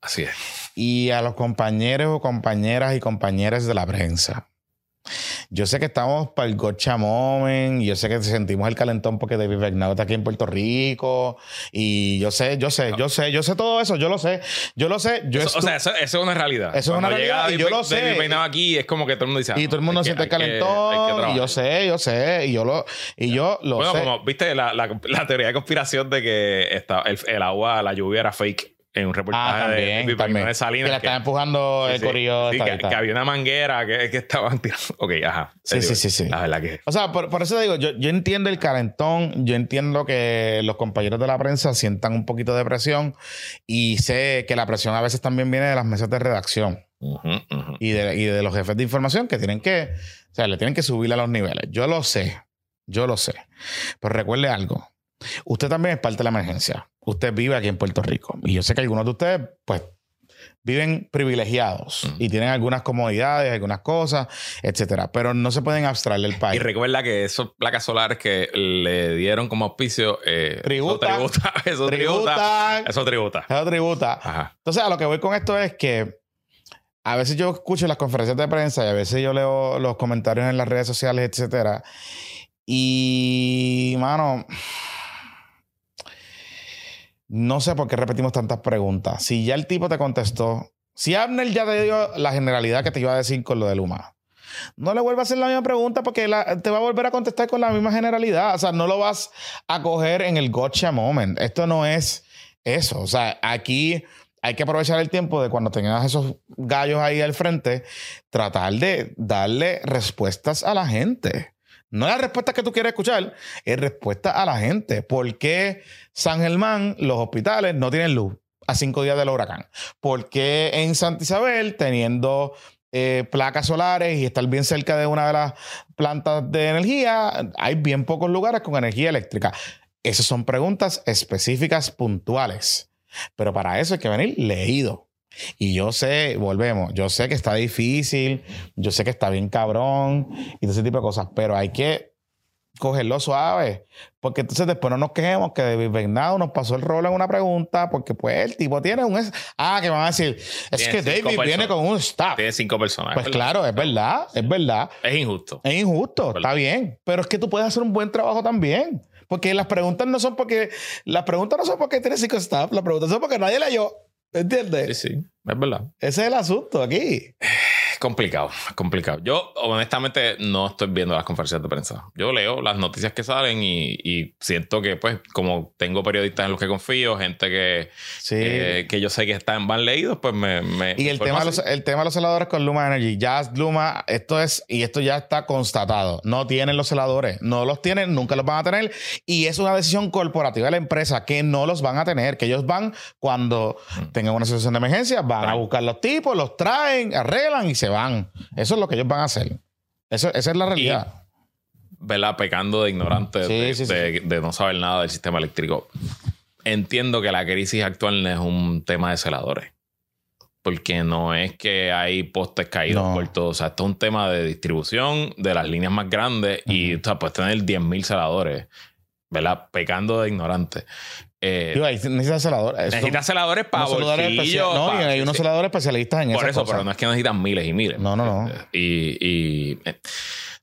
Así es. Y a los compañeros o compañeras y compañeras de la prensa. Yo sé que estamos para el gotcha moment, yo sé que sentimos el calentón porque David Bernardo está aquí en Puerto Rico, y yo sé, yo sé, yo sé, yo sé todo eso, yo lo sé, yo lo sé, yo Eso- o sea, eso, eso es una realidad. Eso es una llega realidad, y yo lo sé. David Peinado aquí es como que todo el mundo dice. ah, y todo el mundo hay que- siente el que- calentón, y yo sé, yo sé, y yo lo, y yo lo Bueno, sé. como viste la, la- la teoría de conspiración de que esta- el, el agua, la lluvia era fake en un reportaje Ah, también, de, también. de Salinas. que la están empujando sí, el corillo. sí, que, que había una manguera que, que estaban tirando. Ok, ajá. Sí, sí, sí, sí. La verdad que. O sea, por, por eso digo, yo, yo entiendo el calentón, yo entiendo que los compañeros de la prensa sientan un poquito de presión y sé que la presión a veces también viene de las mesas de redacción y de, y de los jefes de información que tienen que, o sea, le tienen que subir a los niveles. Yo lo sé, yo lo sé. Pero recuerde algo, usted también es parte de la emergencia. Usted vive aquí en Puerto Rico y yo sé que algunos de ustedes, pues, viven privilegiados y tienen algunas comodidades, algunas cosas, etcétera, pero no se pueden abstraer del Y país. recuerda que esos placas solares que le dieron como auspicio. Eh, Tributa. Eso tributa. Eso tributa. Tributan. Eso tributa. Eso tributa. Ajá. Entonces, a lo que voy con esto es que a veces yo escucho las conferencias de prensa y a veces yo leo los comentarios en las redes sociales, etcétera. Y, mano, no sé por qué repetimos tantas preguntas. Si ya el tipo te contestó, si Abner ya te dio la generalidad que te iba a decir con lo de Luma, no le vuelvas a hacer la misma pregunta porque te va a volver a contestar con la misma generalidad. O sea, no lo vas a coger en el gotcha moment. Esto no es eso. O sea, aquí hay que aprovechar el tiempo de cuando tengas esos gallos ahí al frente, tratar de darle respuestas a la gente. No las respuestas que tú quieres escuchar, es respuesta a la gente. ¿Por qué San Germán, los hospitales no tienen luz a cinco días del huracán? ¿Por qué en Santa Isabel, teniendo eh, placas solares y estar bien cerca de una de las plantas de energía, hay bien pocos lugares con energía eléctrica? Esas son preguntas específicas, puntuales. Pero para eso hay que venir leído. Y yo sé, volvemos, yo sé que está difícil, yo sé que está bien cabrón y todo ese tipo de cosas, pero hay que cogerlo suave. Porque entonces después no nos quejemos que David Bernardo nos pasó el rol en una pregunta, porque pues el tipo tiene un... Ah, que van a decir, es Tiene que David viene con un staff. Tiene cinco personas. Pues claro, es verdad, es verdad. Es injusto. Es injusto, está bien, pero es que tú puedes hacer un buen trabajo también. Porque las preguntas no son porque las preguntas no son porque tienes cinco staff, las preguntas son porque nadie leyó. ¿Entiendes? Sí, sí. Es verdad. Ese es el asunto aquí. Complicado, complicado. Yo, honestamente, no estoy viendo las conferencias de prensa. Yo leo las noticias que salen y, y siento que, pues, como tengo periodistas en los que confío, gente que, Sí. que, que yo sé que están van leídos, pues me. me y el tema, los, el tema de los celadores con Luma Energy. Ya Luma, esto es, y esto ya está constatado. No tienen los celadores. No los tienen, nunca los van a tener. Y es una decisión corporativa de la empresa que no los van a tener. Que ellos van cuando tengan una situación de emergencia, van a buscar los tipos, los traen, arreglan y se van. Eso es lo que ellos van a hacer. Eso, esa es la realidad. ¿verdad? Pecando de ignorante, Sí, de, sí, sí. de- de no saber nada del sistema eléctrico. Entiendo que la crisis actual no es un tema de celadores. Porque no es que hay postes caídos No. por todo. O sea, esto es un tema de distribución de las líneas más grandes y o sea, puedes tener 10.000 celadores, ¿verdad? Pecando de ignorante. Eh, Digo, necesitan celadores. Eso necesitas celadores para bolsillos. No, y hay unos sí. celadores especialistas en Por esas eso, cosas. pero no es que necesitan miles y miles. No, no, no. Y, y eh,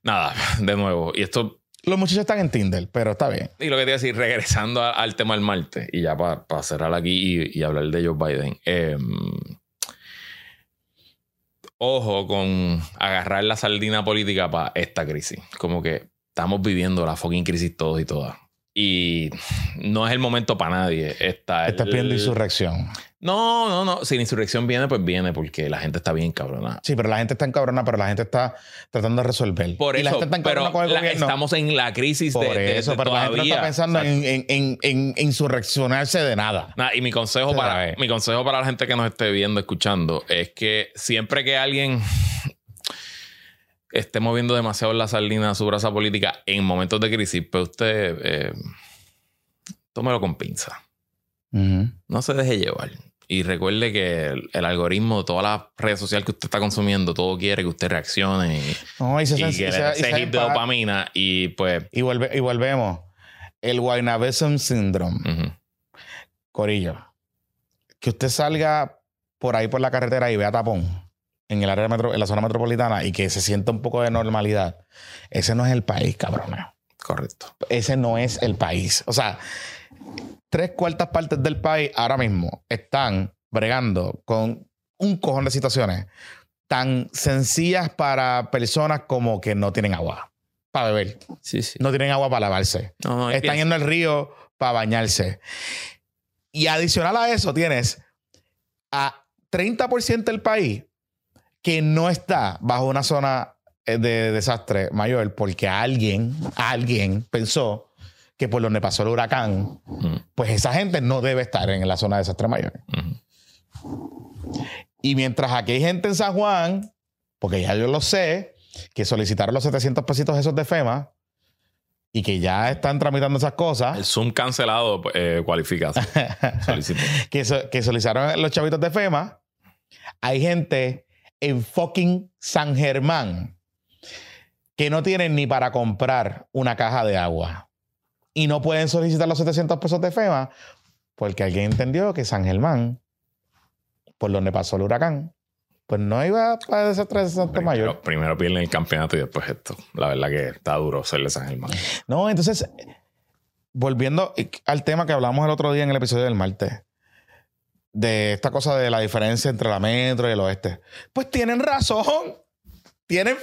nada, de nuevo. Y esto Los muchachos están en Tinder, pero está bien. Y lo que te iba a decir, regresando a- al tema del martes, y ya para cerrar aquí y, y hablar de Joe Biden. eh, ojo con agarrar la sardina política para esta crisis. Como que estamos viviendo la fucking crisis todos y todas. Y no es el momento para nadie. Está Estás pidiendo insurrección. No, no, no. Si la insurrección viene, pues viene porque la gente está bien cabrona. Sí, pero la gente está encabrona, pero la gente está tratando de resolver. Por y la eso, gente está pero con el la- estamos en la crisis por de, de- eso, de pero la gente no está pensando O sea, en, en, en, en- insurreccionarse de nada. Nada, y mi consejo, Se la para, mi consejo para la gente que nos esté viendo, escuchando, es que siempre que alguien esté moviendo demasiado la sardina a su brasa política en momentos de crisis, pues usted eh, tómelo con pinza. No se deje llevar. Y recuerde que el, el algoritmo de todas las redes sociales que usted está consumiendo, todo quiere que usted reaccione y, se, y que y se- hit de dopamina. Y pues, y vuelve- y volvemos. El Guaynabesson Syndrome. Corillo. Que usted salga por ahí por la carretera y vea tapón en el área metro, en la zona metropolitana y que se sienta un poco de normalidad. Ese no es el país, cabrón. correcto. ese no es el país. O sea, tres cuartas partes del país ahora mismo están bregando con un cojón de situaciones tan sencillas para personas como que no tienen agua para beber, Sí, sí. no tienen agua para lavarse, No, no, están yendo al río para bañarse. Y adicional a eso tienes a 30% del país que no está bajo una zona eh, de desastre mayor porque alguien, alguien pensó que por donde pasó el huracán, pues esa gente no debe estar en la zona de desastre mayor. Y mientras aquí hay gente en San Juan, porque ya yo lo sé, que solicitaron los 700 pesitos esos de FEMA y que ya están tramitando esas El cosas, Zoom cancelado eh, cualifica. Que, so- que solicitaron los chavitos de FEMA, hay gente en fucking San Germán que no tienen ni para comprar una caja de agua y no pueden solicitar los 700 pesos de FEMA porque alguien entendió que San Germán, por donde pasó el huracán, pues no iba para desastre de desastre mayor. Primero, primero pierden el campeonato y después esto. La verdad que está duro serle San Germán. No, entonces, volviendo al tema que hablamos el otro día en el episodio del martes, de esta cosa de la diferencia entre la metro y el oeste, pues tienen razón. Tienen,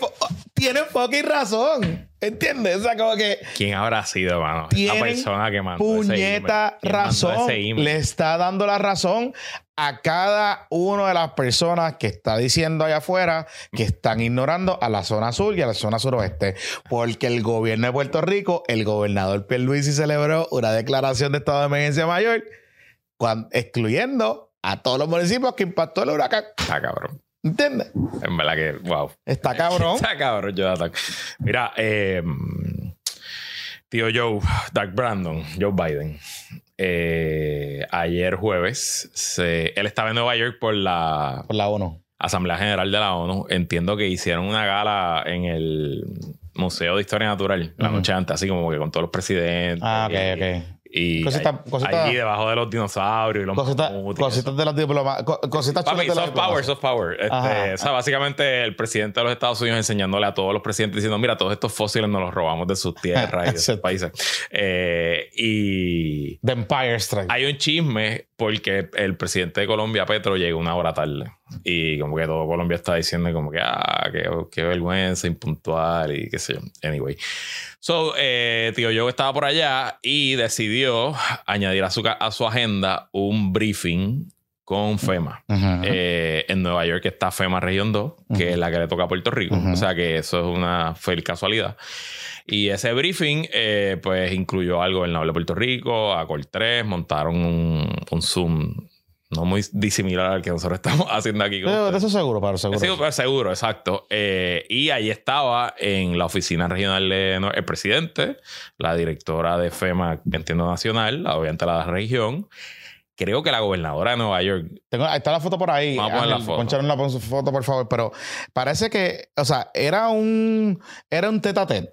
tienen fucking razón. ¿Entiendes? O sea, como que ¿Quién habrá sido, mano? Tienen persona que mandó puñeta email. ¿Quién mandó razón. ese? Le está dando la razón a cada una de las personas que está diciendo allá afuera que están ignorando a la zona sur y a la zona suroeste. Porque el gobierno de Puerto Rico, el gobernador Pierluisi celebró una declaración de estado de emergencia mayor, excluyendo a todos los municipios que impactó el huracán. Está cabrón. ¿Entiendes? En verdad que, wow. Está cabrón. Está cabrón, Jonathan. Mira, eh, tío Joe, Doug Brandon, Joe Biden. eh, ayer jueves, se- él estaba en Nueva York por la Por la ONU. Asamblea General de la ONU. Entiendo que hicieron una gala en el Museo de Historia Natural la noche antes, así como que con todos los presidentes. Ah, ok, y- ok. Y Cosita- ahí- cosita- allí debajo de los dinosaurios y los eso. cositas de los diplomas. co- Cositas Papi, de soft power, soft power. Este, o sea, básicamente el presidente de los Estados Unidos enseñándole a todos los presidentes diciendo, mira, todos estos fósiles nos los robamos de sus tierras y de sus países. Eh, y The Empire Strike. hay un chisme porque el presidente de Colombia, Petro, llegó una hora tarde. Y como que todo Colombia está diciendo como que, ah, qué, qué vergüenza, impuntual y qué sé yo. Anyway. So, eh, tío yo estaba por allá y decidió añadir a su, a su agenda un briefing con FEMA. Eh, en Nueva York está FEMA Región 2, que es la que le toca a Puerto Rico. O sea que eso es una feliz casualidad. Y ese briefing, eh, pues, incluyó al gobernador de Puerto Rico, a 3, montaron un, un Zoom no muy disimilar al que nosotros estamos haciendo aquí. con de, de eso seguro, pero seguro. Sí, pues, seguro, exacto. Eh, y ahí estaba en la oficina regional de no- el presidente, la directora de FEMA, entiendo nacional, la- obviamente la región. Creo que la gobernadora de Nueva York. Tengo- ahí está la foto por ahí. Vamos a poner la Ángel, foto. ponchar una pon- foto, por favor. Pero parece que, o sea, era un, era un tete a tete.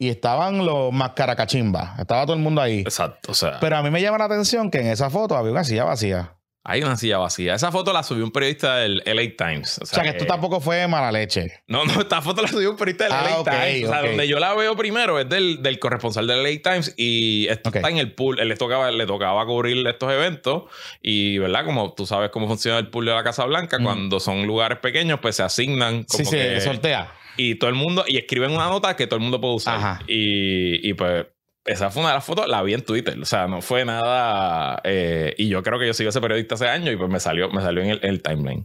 Y estaban los mascaracachimbas. Estaba todo el mundo ahí. Exacto. O sea, Pero a mí me llama la atención que en esa foto había una silla vacía. Hay una silla vacía. Esa foto la subió un periodista del LA Times. O O sea, que esto tampoco fue mala leche. No, no, esta foto la subió un periodista del Ah, LA Times. O sea, donde yo la veo primero es del, del corresponsal del LA Times y esto está en el pool. Él le tocaba, le tocaba cubrir estos eventos y, ¿verdad? Como tú sabes cómo funciona el pool de la Casa Blanca, Mm. cuando son lugares pequeños, pues se asignan como Sí, sí, que- sortea. y todo el mundo, y escriben una nota que todo el mundo puede usar. Ajá. Y, y pues esa fue una de las fotos, la vi en Twitter, o sea, no fue nada, eh, y yo creo que yo sigo ese periodista hace años y pues me salió, me salió en el, timeline.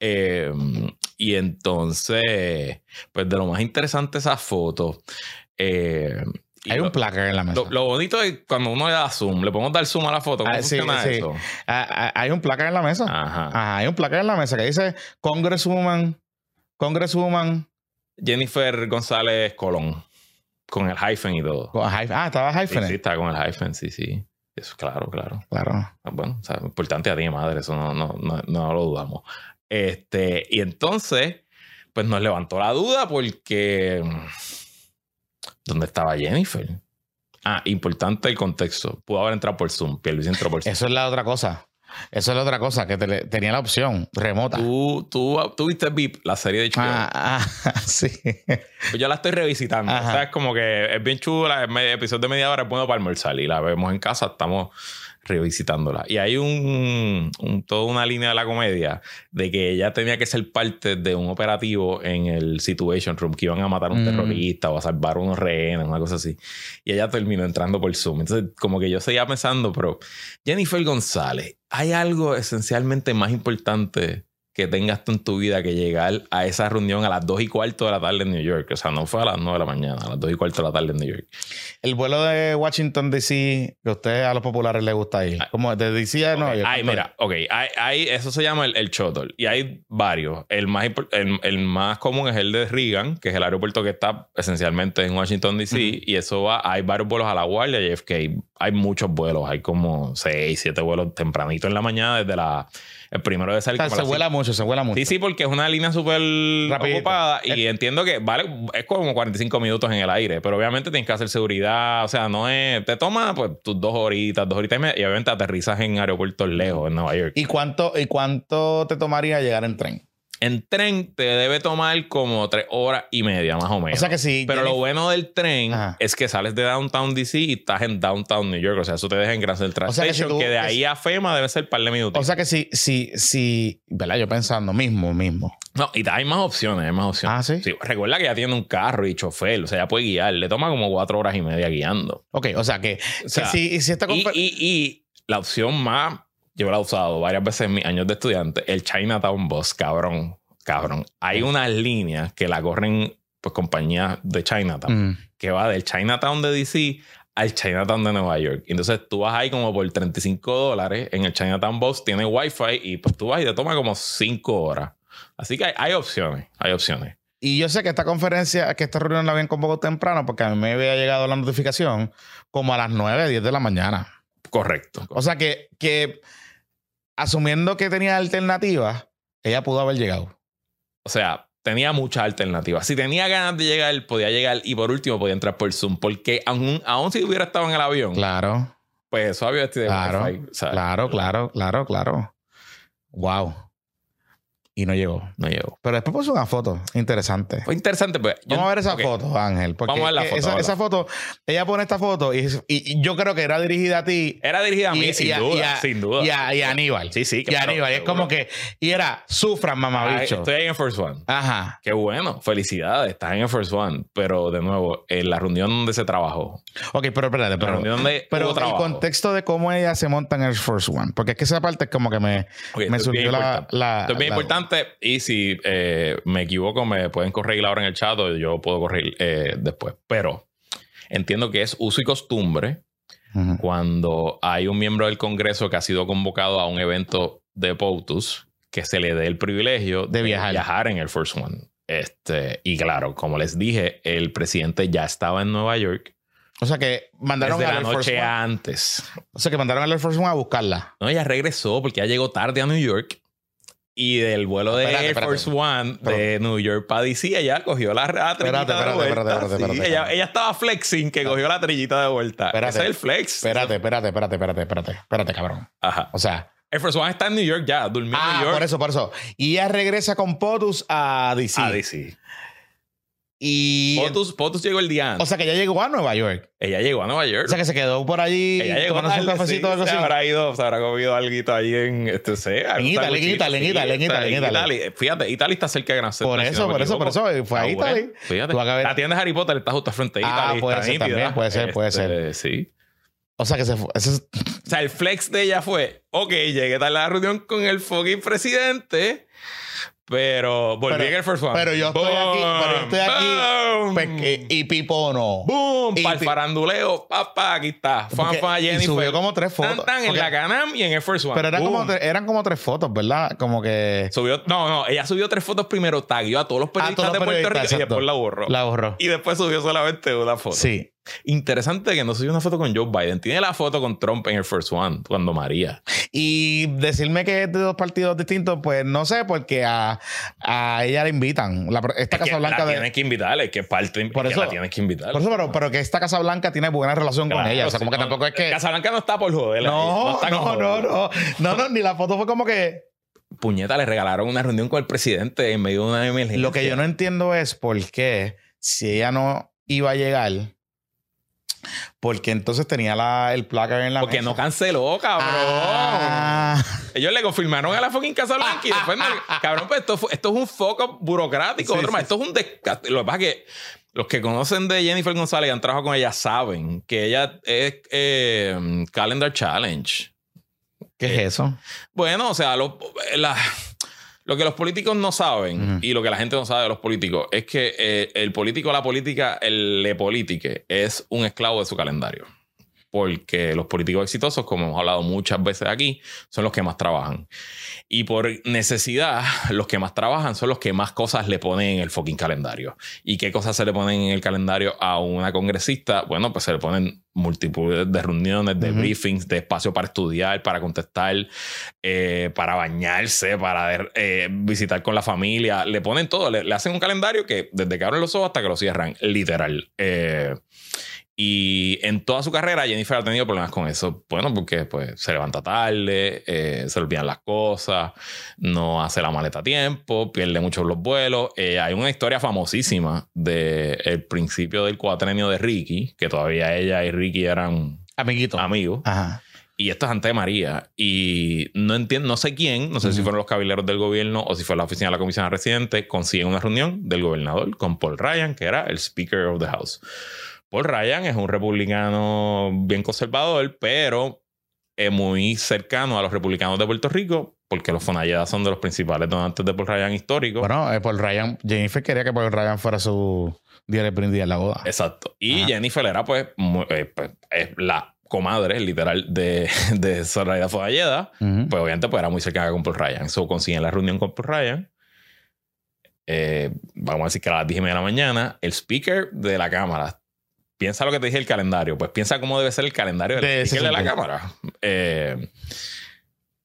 Eh, y entonces, pues de lo más interesante esa foto. eh, y Hay lo, un placar en la mesa. lo, lo bonito es cuando uno le da zoom, le podemos dar zoom a la foto. ¿Cómo Ah, sí, funciona sí. eso? Ah, ah, hay un placar en la mesa. Ajá. Ajá, hay un placar en la mesa que dice Congresswoman, Congresswoman. Jennifer González Colón, con el hyphen y todo. con hyphen. Ah, estaba Sí, hyphen. sí, está con el hyphen, sí, sí. Eso, claro, claro. Claro. Ah, Bueno, o sea, importante a ti, madre, eso no, no, no, no lo dudamos. Este, y entonces, pues nos levantó la duda porque. ¿Dónde estaba Jennifer? Ah, importante el contexto. Pudo haber entrado por Zoom. Pierluisi entró por Zoom. Eso es la otra cosa. Eso es la otra cosa, que te- tenía la opción remota. ¿Tú, tú, tú viste VIP, la serie de HBO. Ah, ah, sí. Pues yo la estoy revisitando. O sea, es como que es bien chula, es medio episodio de media hora, es bueno para almorzar y la vemos en casa. Estamos revisitándola. Y hay un, un- toda una línea de la comedia de que ella tenía que ser parte de un operativo en el Situation Room, que iban a matar a un Mm. terrorista o a salvar unos rehenes, una cosa así. Y ella terminó entrando por Zoom. Entonces, como que yo seguía pensando, pero Jennifer González, ¿hay algo esencialmente más importante que tengas tú en tu vida que llegar a esa reunión a las 2 y cuarto de la tarde en New York? O sea, no fue a las 9 de la mañana, a las 2 y cuarto de la tarde en New York. El vuelo de Washington DC, que a ustedes a los populares les gusta ir. Como de DC a Nueva York. Ay, mira, ok, hay, hay- eso se llama el, el shuttle y hay varios. El más, el, el más común es el de Reagan, que es el aeropuerto que está esencialmente en Washington, D.C. Y eso va, hay varios vuelos a la Guardia y JFK. Hay muchos vuelos, hay como 6, 7 vuelos tempranito en la mañana desde la... El primero de O salir sea, como a se vuela mucho, se vuela mucho. Sí, sí, porque es una línea súper ocupada y entiendo que vale, es como 45 minutos en el aire, pero obviamente tienes que hacer seguridad, o sea, no es, te toma pues tus dos horitas, dos horitas y media y obviamente aterrizas en aeropuertos lejos, en Nueva York. ¿Y cuánto, ¿Y cuánto te tomaría llegar en tren? En tren te debe tomar como tres horas y media, más o menos. O sea que si. pero lo bueno del tren Ajá. es que sales de Downtown DC y estás en Downtown New York. O sea, eso te deja en Grand Central O sea que Station, si tú- que de ahí a FEMA debe ser un par de minutos. O sea que si, si, si, ¿verdad? Yo pensando mismo, mismo. No, y hay más opciones, hay más opciones. Ah, ¿sí? Recuerda que ya tiene un carro y chofer, o sea, ya puede guiar. Le toma como cuatro horas y media guiando. Ok, o sea que, O sea, que si, si esta Y, y- y la opción más, yo la he usado varias veces en mis años de estudiante, el Chinatown Bus, cabrón, cabrón. Hay unas líneas que la corren pues compañías de Chinatown, Mm. que va del Chinatown de DC al Chinatown de Nueva York. Entonces tú vas ahí como por 35 dólares en el Chinatown Bus, tiene Wi-Fi y pues tú vas y te toma como 5 horas. Así que hay, hay opciones, hay opciones. Y yo sé que esta conferencia, que esta reunión la habían convocado temprano porque a mí me había llegado la notificación como a las 9, 10 de la mañana. Correcto. O sea que, que asumiendo que tenía alternativas, ella pudo haber llegado. O sea, tenía muchas alternativas. Si tenía ganas de llegar, podía llegar y por último podía entrar por Zoom. Porque aún, aún si hubiera estado en el avión, Claro, pues eso había este claro, Wi-Fi. Claro, claro, claro, claro. Wow. Y no llegó. No llegó. Pero después puso una foto interesante. Fue interesante, pues. yo- Vamos a ver esa foto, Ángel. Porque Vamos a ver la que foto, esa, foto, ella pone esta foto y, y- y yo creo que era dirigida a ti Era dirigida a mí, y, sin duda. y a- sin duda. y a, y a Aníbal. Sí, sí, Y a Aníbal. Y es como que. Y era, sufran, mamabicho. Estoy ahí en First One. Ajá. Qué bueno, felicidades, estás en el First One. Pero de nuevo, en la reunión donde se trabajó, Ok, pero espérate, la pero. reunión donde Pero hubo el trabajo. contexto de cómo ella se monta en el First One. Porque es que esa parte es como que me, Ok, me surgió la, la- Esto es bien la- importante y si eh, me equivoco me pueden corregir ahora en el chat o yo puedo corregir eh, después. Pero entiendo que es uso y costumbre Ujú. cuando hay un miembro del Congreso que ha sido convocado a un evento de POTUS que se le dé el privilegio De viajar. en el First One. Este, y claro, como les dije, el presidente ya estaba en Nueva York O sea que mandaron desde al la Air Force noche One. antes. O sea que mandaron al Air Force One a buscarla. No, ella regresó porque ya llegó tarde a New York. Y del vuelo de Espérate, Air espérate. Force One de. New York para DC, ella cogió la, la trillita Espérate, de espérate, vuelta. Sí, ella, estaba flexing que cogió la trillita de vuelta. Espérate. Ese es el flex. Espérate, espérate, espérate, espérate, espérate. Espérate, cabrón. Ajá. O sea. Air Force One está en New York ya, durmió en Ah, New York. por eso, por eso. Y ella regresa con POTUS a DC. A DC. Y. Potus, Potus llegó el día antes. O sea que ya llegó a Nueva York. ella llegó a Nueva York. O sea que se quedó por allí ella llegó tomándose un cafecito sí, o algo se habrá ido, se habrá comido algo allí en este sé, algún Italy, en Italy, en Italy, en Italy, en Italy. Fíjate, Italy está cerca de Gran Por eso, por eso, por eso, fue a Ah, bueno, fíjate. La tienda de Harry Potter está justo al frente de Ah, Italy. puede ser también, puede ser, puede Este, Sí. O sea que se fue. Eso es- O sea, el flex de ella fue, ok, llegué tarde a la reunión con el fucking presidente, pero volví Pero- en el first one. pero yo estoy aquí, pero yo estoy aquí, Boom. pues, que- y Pipo no. Boom, Y para el faranduleo, papá, aquí está. Fan, fan, y Jennifer. subió como tres fotos. Tan, tan, en Porque- la Canam y en el first one. Pero eran como, Boom. eran como tres fotos, ¿verdad? Como que. Subió, no, no, ella subió tres fotos primero, tagueó a todos los periodistas todos los de Puerto Rico periodistas, y exacto. después la borró. La borró. Y después subió solamente una foto. Sí. Interesante que no subió una foto con Joe Biden. Tiene la foto con Trump en el First One, cuando María. Y decirme que es de dos partidos distintos, pues no sé, porque a, a ella la invitan. La- esta Es que Casa Blanca la de. tienes que invitarle, que parte Por que eso- la tienes que invitar. Por eso, pero, pero que esta Casa Blanca tiene buena relación con ella. O sea, como que tampoco es que. Casablanca no está por joder. No, no, no, joder. no, no, no, ni la foto fue como que. Puñeta, le regalaron una reunión con el presidente en medio de una emergencia. Lo que yo no entiendo es por qué, si ella no iba a llegar, Porque entonces tenía la, el placard en la Porque mesa. no canceló, cabrón. Ah. Ellos le confirmaron a la fucking Casa Blanca y después Cabrón, pues esto, esto es un foco burocrático. Sí, otro más. Esto es un descate. Lo que pasa es que los que conocen de Jennifer González y han trabajado con ella saben que ella es eh, Calendar Challenge. ¿Qué es eso? Bueno, o sea, lo, la- lo que los políticos no saben y lo que la gente no sabe de los políticos es que eh, el político, la política, el le politique es un esclavo de su calendario. Porque los políticos exitosos, como hemos hablado muchas veces aquí, son los que más trabajan. Y por necesidad, los que más trabajan son los que más cosas le ponen en el fucking calendario. ¿Y qué cosas se le ponen en el calendario a una congresista? Bueno, pues se le ponen multitud de reuniones, de Ujú. briefings, de espacio para estudiar, para contestar, eh, para bañarse, para eh, visitar con la familia. Le ponen todo, le, le hacen un calendario que desde que abren los ojos hasta que lo cierran, literal. Eh, y en toda su carrera Jennifer ha tenido problemas con eso. Bueno, porque pues se levanta tarde, eh, se olvidan las cosas, no hace la maleta a tiempo, pierde mucho los vuelos. Eh, hay una historia famosísima del principio del cuatrenio de Ricky, que todavía ella y Ricky eran Amiguito. amigos. Ajá. Y esto es antes de María. Y no entiendo, no sé quién, no sé si Ujú. fueron los cabileros del gobierno o si fue la oficina de la comisión residente, consiguen una reunión del gobernador con Paul Ryan, que era el Speaker of the House. Paul Ryan es un republicano bien conservador, pero es muy cercano a los republicanos de Puerto Rico, porque los Fonalleda son de los principales donantes de Paul Ryan históricos. Bueno, eh, Paul Ryan, Jennifer quería que Paul Ryan fuera su día de brindis en la boda. Exacto. Y Ajá. Jennifer era, pues, mu- eh, pues, es la comadre, literal, de, de Zoraida Fonalleda. Ujú. pues obviamente pues era muy cercana con Paul Ryan. So consiguen la reunión con Paul Ryan. Eh, vamos a decir que a las 10 y media de la mañana, el speaker de la cámara piensa lo que te dije el calendario, pues piensa cómo debe ser el calendario del De de la cámara. Eh,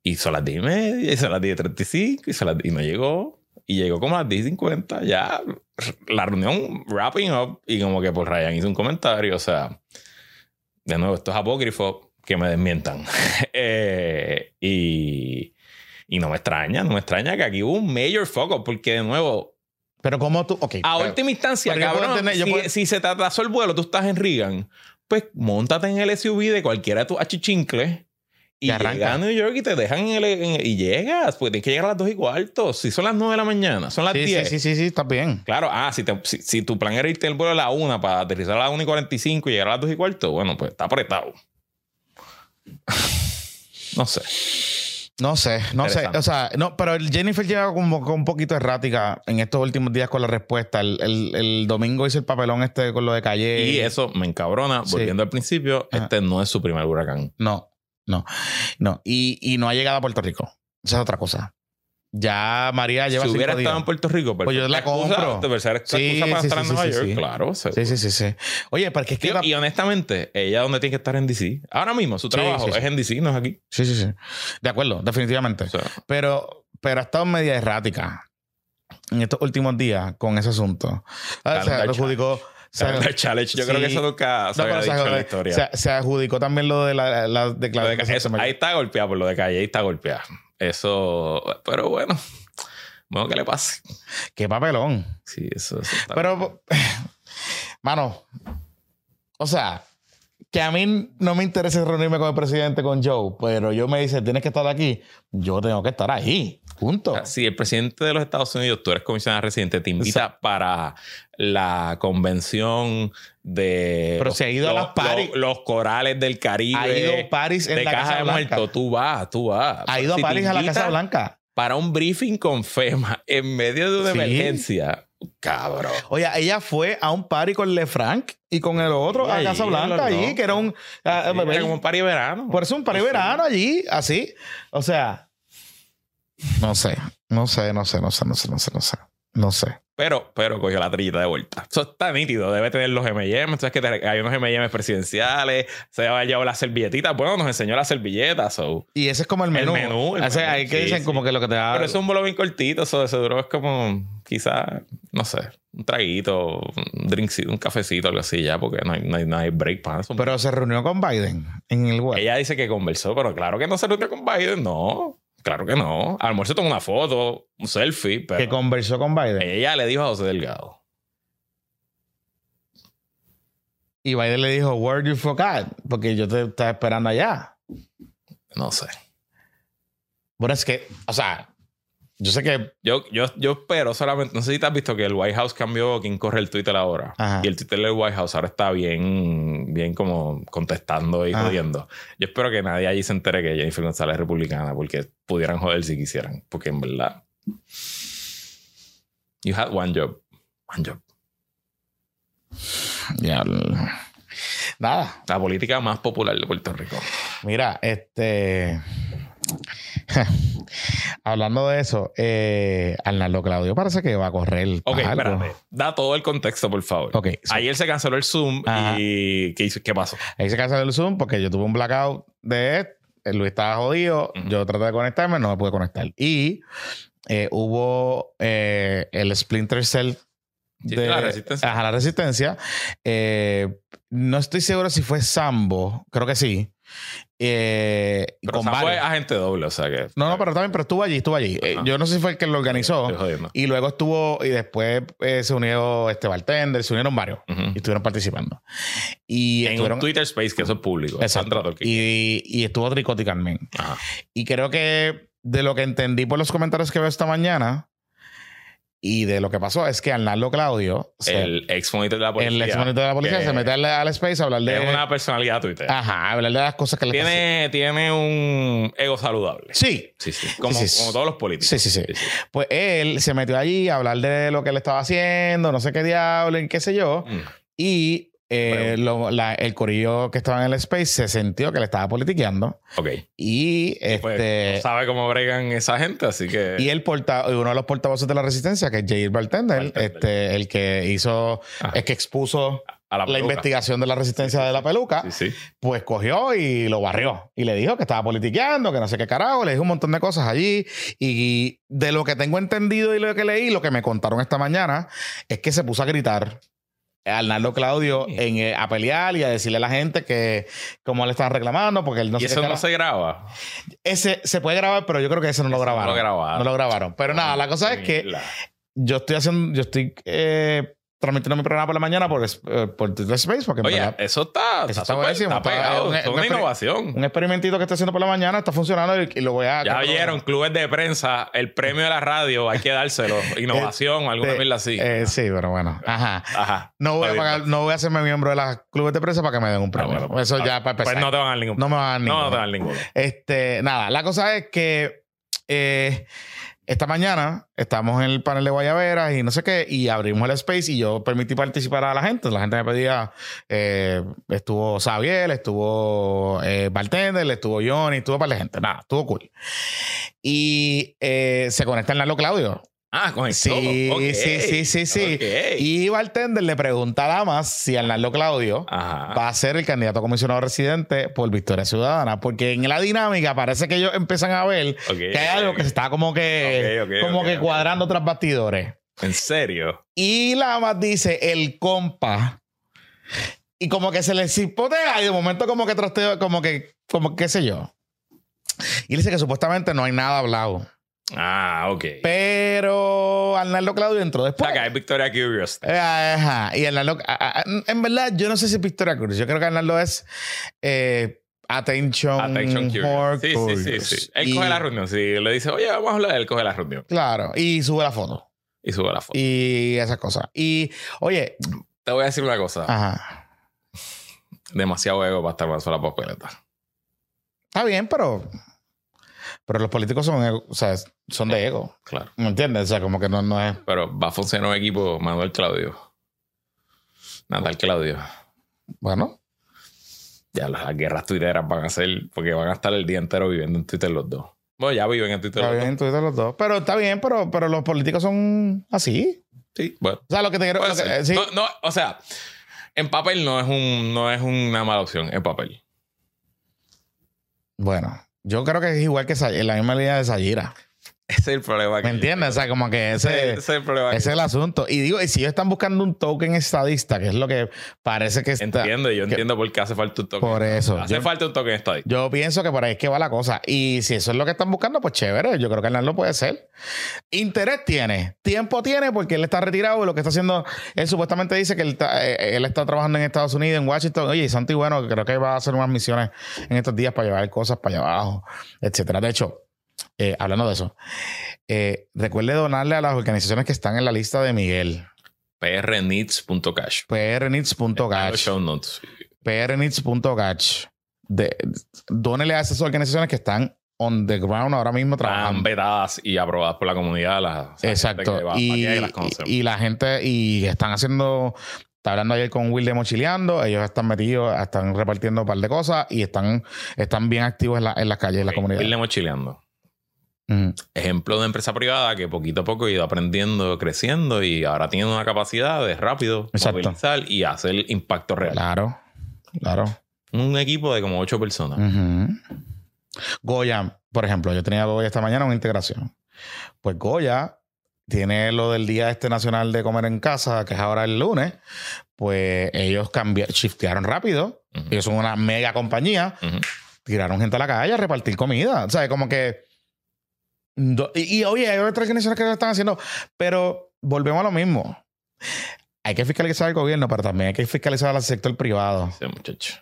y son las 10 y media, y son las 10 y 35, y, son las- y no llegó. Y llegó como a las 10 y 50, ya la reunión wrapping up, y como que Paul Ryan hizo un comentario, o sea, de nuevo, esto es apócrifo, que me desmientan. Eh, y, y no me extraña, no me extraña que aquí hubo un mayor foco, porque de nuevo, Pero como tú, ok. a pero- última instancia, cabrón, entender- si, puedo- si se te atrasó el vuelo, tú estás en Reagan, pues montate en el SUV de cualquiera de tus achichincles y llega a New York y te dejan en el, en- y llegas, pues tienes que llegar a las 2 y cuarto. Si son las 9 de la mañana, son las sí, 10. sí, sí, sí, sí, está bien. Claro, ah, si, te- si, si tu plan era irte el vuelo a la 1 para aterrizar a las 1 y 45 y llegar a las 2 y cuarto, bueno, pues está apretado. no sé. No sé, no sé. O sea, no, pero el Jennifer lleva como con un poquito errática en estos últimos días con la respuesta. El, el- el domingo hizo el papelón este con lo de Calle. Y eso me encabrona. Sí. Volviendo al principio, Ajá. este no es su primer huracán. No, no, no. Y, y no ha llegado a Puerto Rico. Esa es otra cosa. Ya María lleva si hubiera estado días. en Puerto Rico, Pues yo la compro. excusa Sí, para sí, estar en sí, Nueva York, claro. se- Sí, sí, sí, sí. Oye, porque es que... Tío, y honestamente, ella donde tiene que estar en DC. Ahora mismo, su trabajo es en DC, no es aquí. Sí, sí, sí. De acuerdo, definitivamente. O sea, Pero, pero ha estado media errática en estos últimos días con ese asunto. Ah, O Calendar lo adjudicó... se- Challenge. Yo sí. creo que eso nunca se No, había dicho se, en la historia. se- se adjudicó también lo de la, la de declaración. eso- ahí está golpeado por lo de calle, ahí está golpeada. Eso, pero bueno, bueno que le pase. Qué papelón. Sí, eso, eso Pero, mano, o sea, que a mí no me interesa reunirme con el presidente, con Joe, pero yo me dice, tienes que estar aquí, yo tengo que estar ahí, punto. Si el presidente de los Estados Unidos, tú eres comisionado residente, te invita para la convención de Pero los, se ha ido a los- las parties. los- los corales del Caribe. Ha ido a París en de la Caja Casa de Blanca. Muertos. Tú vas, tú vas. Ha ido Si a París a la Casa Blanca. Para un briefing con FEMA en medio de una Sí. emergencia. Cabrón. Oye, ella fue a un party con LeFranc y con el otro Sí, a Casa Blanca allí, que era un... ah, Sí, era como un party de verano. Por eso un party de verano allí, así. O sea, no sé, no sé, no sé, no sé, no sé, no sé, no sé. No sé. Pero, pero cogió la trillita de vuelta. Eso está nítido. Debe tener los M&M. Entonces que te- hay unos M&M presidenciales. Se va a llevar las servilletitas. Bueno, nos enseñó las servilletas. so. Y ese es como el El menú. menú, el O sea, menú, hay que sí, dicen sí. como que lo que te da. Pero es un vuelo bien cortito. Eso de seguro es como quizá, no sé, un traguito, un drinkcito, un cafecito, algo así ya. Porque no hay, no hay, no hay break para eso. Pero se reunió con Biden en el web. Ella dice que conversó, pero claro que no se reunió con Biden. No, claro que no. A lo mejor se tomó una foto, un selfie, pero que conversó con Biden. ella le dijo a José Delgado. Y Biden le dijo, word you forgot, porque yo te estaba esperando allá. No sé. Bueno, es que, o sea, yo sé que Yo, yo, yo espero solamente. No sé si te has visto que el White House cambió quién corre el Twitter ahora. Ajá. Y el Twitter del White House ahora está bien, bien como contestando y Ah. jodiendo. Yo espero que nadie allí se entere que Jennifer González es republicana porque pudieran joder si quisieran. Porque en verdad. You had one job. One job. ya, nada. La política más popular de Puerto Rico. Mira, este. Hablando de eso, eh, Arnaldo Claudio parece que va a correr. Ok, algo. espérate. Da todo el contexto, por favor. Ok, so- Ayer se canceló el Zoom Ajá. y ¿qué, hizo? ¿qué pasó? Ahí se canceló el Zoom porque yo tuve un blackout de él. El Luis estaba jodido. Yo traté de conectarme, no me pude conectar. Y eh, hubo eh, el Splinter Cell Sí, de la resistencia. Ajá, la resistencia. Eh, no estoy seguro si fue Sambo, creo que sí. Eh, Pero con Sam fue varios. agente doble, o sea que. No, no, pero también, pero estuvo allí, estuvo allí. Eh, yo no sé si fue el que lo organizó. Y luego estuvo, y después eh, se unió este bartender, se unieron varios Ujú. y estuvieron participando. Y En estuvieron. un Twitter Space, que eso es público. Exacto. Y, y estuvo Tricotti Carmen. Ajá. Y creo que de lo que entendí por los comentarios que veo esta mañana y de lo que pasó es que Arnaldo Claudio, se- el, El ex monitor de la policía. ex monitor de la policía, se mete al, al space a hablar de. Es una personalidad Twitter. Ajá, hablar de las cosas que le tiene, tiene un ego saludable. Sí, Sí, sí. Como, Sí, sí. como todos los políticos. Sí, sí, sí. Pues él se metió allí a hablar de lo que él estaba haciendo, no sé qué diablo, y qué sé yo. Mm. Y eh, lo- la- el corillo que estaba en el space se sintió que le estaba politiqueando. Ok. Y pues, este. no sabe cómo bregan esa gente, así que. Y el porta uno de los portavoces de la resistencia, que es Jair Bartender, Bartender. este, el que hizo, Ajá. es que expuso a la, investigación de la resistencia de la peluca, Sí, sí. pues cogió y lo barrió. Y le dijo que estaba politiqueando, que no sé qué carajo, le dijo un montón de cosas allí. Y de lo que tengo entendido y lo que leí, lo que me contaron esta mañana, es que se puso a gritar. Arnaldo Claudio en, eh, a pelear y a decirle a la gente que cómo le estaban reclamando porque él no y sé eso no se graba. ese se puede grabar pero yo creo que ese no lo Ese no lo grabaron. grabaron. no lo grabaron. Pero nada la cosa es que La- yo estoy haciendo, yo estoy eh, transmitiendo mi programa por la mañana por, eh, por Twitter Space, porque Oye, verdad, eso está, Eso está, está buenísimo. está Está- pegado. es un una innovación. un experimentito que estoy haciendo por la mañana está funcionando y, y lo voy a. Ya vieron, clubes de prensa, el premio de la radio, hay que dárselo. Innovación o alguna Eh, mierda así. eh, sí, pero bueno. Ajá. Ajá. No voy, a Está pagar, no voy a hacerme miembro de las clubes de prensa para que me den un Ah, premio. bueno, pues, Eso ah, ya para empezar. Pues no te van a dar ningún. No me van a dar no, ninguno. no te van a dar ninguno. Este, nada, la cosa es que eh, esta mañana estamos en el panel de Guayaberas y no sé qué, y abrimos el space y yo permití participar a la gente. La gente me pedía, eh, estuvo Xavier, estuvo eh, Bartender, estuvo Johnny, estuvo para la gente. Nada, estuvo cool. Y eh, se conecta en Lalo Claudio. Ah, con el Sí, Ok. sí, sí, sí, sí. Y Bartender le pregunta a Damas si Arnaldo Claudio Ajá. va a ser el candidato a comisionado residente por Victoria Ciudadana. Porque en la dinámica parece que ellos empiezan a ver que hay algo que se está como que, como que cuadrando tras bastidores. ¿En serio? Y Lamas dice el compa. Y como que se le cipotea y de momento como que trasteo, como que, como qué sé yo. Y dice que supuestamente no hay nada hablado. Ah, ok. Pero Arnaldo Claudio entró después. que hay Victoria Curious. Eh, Ajá. Y Arnaldo, a- a- en verdad, yo no sé si es Victoria Cruz. Yo creo que Arnaldo es eh, Attention, Attention Curious. Sí, sí, sí, Curious. sí. Él Y- coge la reunión. Si le dice, oye, vamos a hablar, él coge la reunión. Claro. Y sube la foto. Y sube la foto. Y esas cosas. Y, oye, Te voy a decir una cosa. ajá. Demasiado ego para estar más sola papeleta. Está bien, pero. Pero los políticos son, o sea, son de ego. Claro. ¿Me entiendes? O sea, como que no, no es. Pero va a funcionar un equipo Manuel Claudio. Natal Claudio. Bueno, Ya las guerras tuiteras van a ser porque van a estar el día entero viviendo en Twitter los dos. Bueno, ya viven en Twitter está los bien en Twitter los dos. Pero está bien, pero, pero los políticos son así. Sí, bueno. O sea, lo que te quiero. Puede lo que- ser. sí. no, no, o sea, en papel no es un no es una mala opción, en papel. Bueno, yo creo que es igual que en la misma línea de Sayira. Ese es el problema. ¿Me entiendes? O sea, como que ese, ese es el problema. ese es el asunto. Y digo, y si ellos están buscando un token estadista, que es lo que parece que está. Entiendo, yo entiendo por qué hace falta un token. Por eso. Hace Yo- falta un token estadista. Yo pienso que por ahí es que va la cosa. Y si eso es lo que están buscando, pues chévere. Yo creo que Hernán lo puede ser. Interés tiene, tiempo tiene, porque él está retirado y lo que está haciendo, él supuestamente dice que él está, eh, él está trabajando en Estados Unidos, en Washington. Oye, y Santi, bueno, creo que va a hacer unas misiones en estos días para llevar cosas para allá abajo, etcétera. De hecho, eh, hablando de eso, eh, recuerde donarle a las organizaciones que están en la lista de Miguel. notes. prneeds.cash. De- Dónele a esas organizaciones que están on the ground ahora mismo Están trabajando. vetadas y aprobadas por la comunidad. Las, o sea, Exacto. Y, las la gente, y están haciendo, está hablando ayer con Will de Mochileando, ellos están metidos, están repartiendo un par de cosas y están, están bien activos en, la- en las calles, en la comunidad. Will de Mochileando. Ejemplo de empresa privada que poquito a poco ha ido aprendiendo, creciendo y ahora tiene una capacidad de rápido Exacto. movilizar y hacer impacto real. Claro, claro. Un equipo de como ocho personas. Ujú. Goya, por ejemplo, yo tenía Goya esta mañana una integración. Pues Goya tiene lo del Día Este Nacional de Comer en Casa, que es ahora el lunes. Pues ellos cambiaron, shiftearon rápido. Ujú. Ellos son una mega compañía. Ujú. Tiraron gente a la calle a repartir comida. O sea, como que. Y, y, oye, hay otras organizaciones que lo están haciendo, pero volvemos a lo mismo. Hay que fiscalizar al gobierno, pero también hay que fiscalizar al sector privado. Sí, muchacho.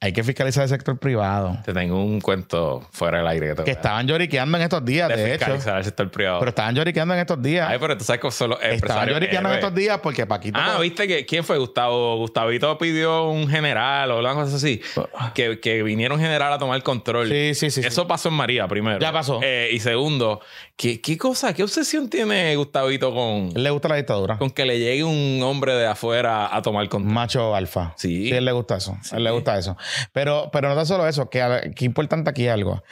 Hay que fiscalizar al sector privado. Te tengo un cuento fuera del aire que te Que estaban lloriqueando en estos días, de de hecho. fiscalizar el sector privado. Pero estaban lloriqueando en estos días. Ay, pero tú sabes que son los estaban lloriqueando en estos días porque Paquito. Ah, ¿viste que quién fue? Gustavo. Gustavito pidió un general o cosa así. Que, que vinieron general a tomar control. Sí, sí, sí. sí. Eso pasó en María, primero. Ya pasó. Eh, y segundo, ¿qué, ¿qué cosa, qué obsesión tiene Gustavito con, Él le gusta la dictadura. con que le llegue un hombre de afuera a tomar control? Macho alfa. Sí. a él le gusta eso. A él le gusta eso. Pero, pero no tan solo eso, que, que importante aquí algo.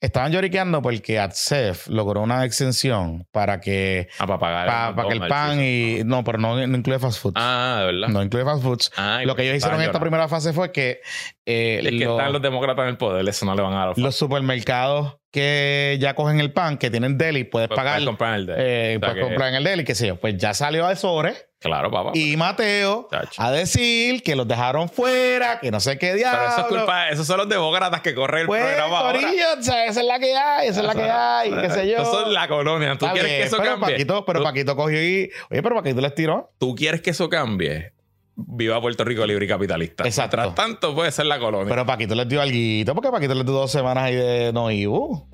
Estaban lloriqueando porque ATSEF logró una exención para que, Ah, para pagar. para, para que el pan y. No, pero no, no incluye fast food. Ah, de verdad. No incluye fast foods. Lo que ellos hicieron en esta primera fase fue que, eh. Es que lo- están los demócratas en el poder, eso no le van a dar. los los supermercados que ya cogen el pan, que tienen deli, puedes Puedes pagar. comprar el de- eh, o sea puedes que- comprar en el deli, qué sé yo. Pues ya salió al sobre. Claro, papá. Y Mateo Chacho. a decir que los dejaron fuera, que no sé qué diablo. Pero eso es culpa, esos son los demócratas que corren el Pues, programa ahora. corillo, o sea, esa es la que hay, esa es la que hay, qué sé yo. Eso son la colonia. ¿Tú Está quieres bien, que eso pero cambie? Paquito, pero ¿Tú, Paquito cogió y... Oye, pero Paquito les tiró. tú quieres que eso cambie? Viva Puerto Rico libre y capitalista. Exacto. Mientras tanto puede ser la colonia. Pero Paquito les dio algo, porque Paquito les dio dos semanas ahí de no IBU.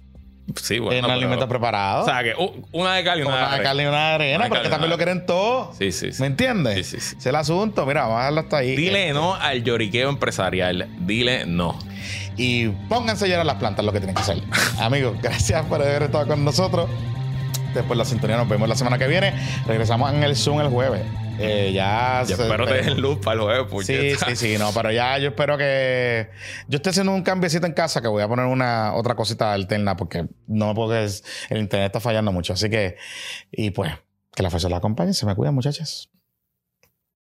sí, bueno. en pero- alimentos preparados. O sea, que uh, una de cal y una, una de arena. carne y una de arena, Una de porque también lo quieren todo. Sí, sí, sí. ¿Me entiendes? Sí, sí, sí. Es el asunto. Mira, vamos a dejarlo hasta ahí. Dile no al lloriqueo empresarial. Dile no. Y pónganse a llenar las plantas lo que tienen que hacer. Amigos, gracias por haber estado con nosotros. Después la sintonía nos vemos la semana que viene. Regresamos en el Zoom el jueves. Eh, ya Yo se- espero te den luz para el jueves, Sí, puñeta. sí, sí, no, pero ya yo espero que. Yo estoy haciendo un cambiecito en casa que voy a poner una otra cosita alterna porque no, porque es- el internet está fallando mucho. Así que, y pues, que la fuerza la acompañe. Se me cuidan, muchachas.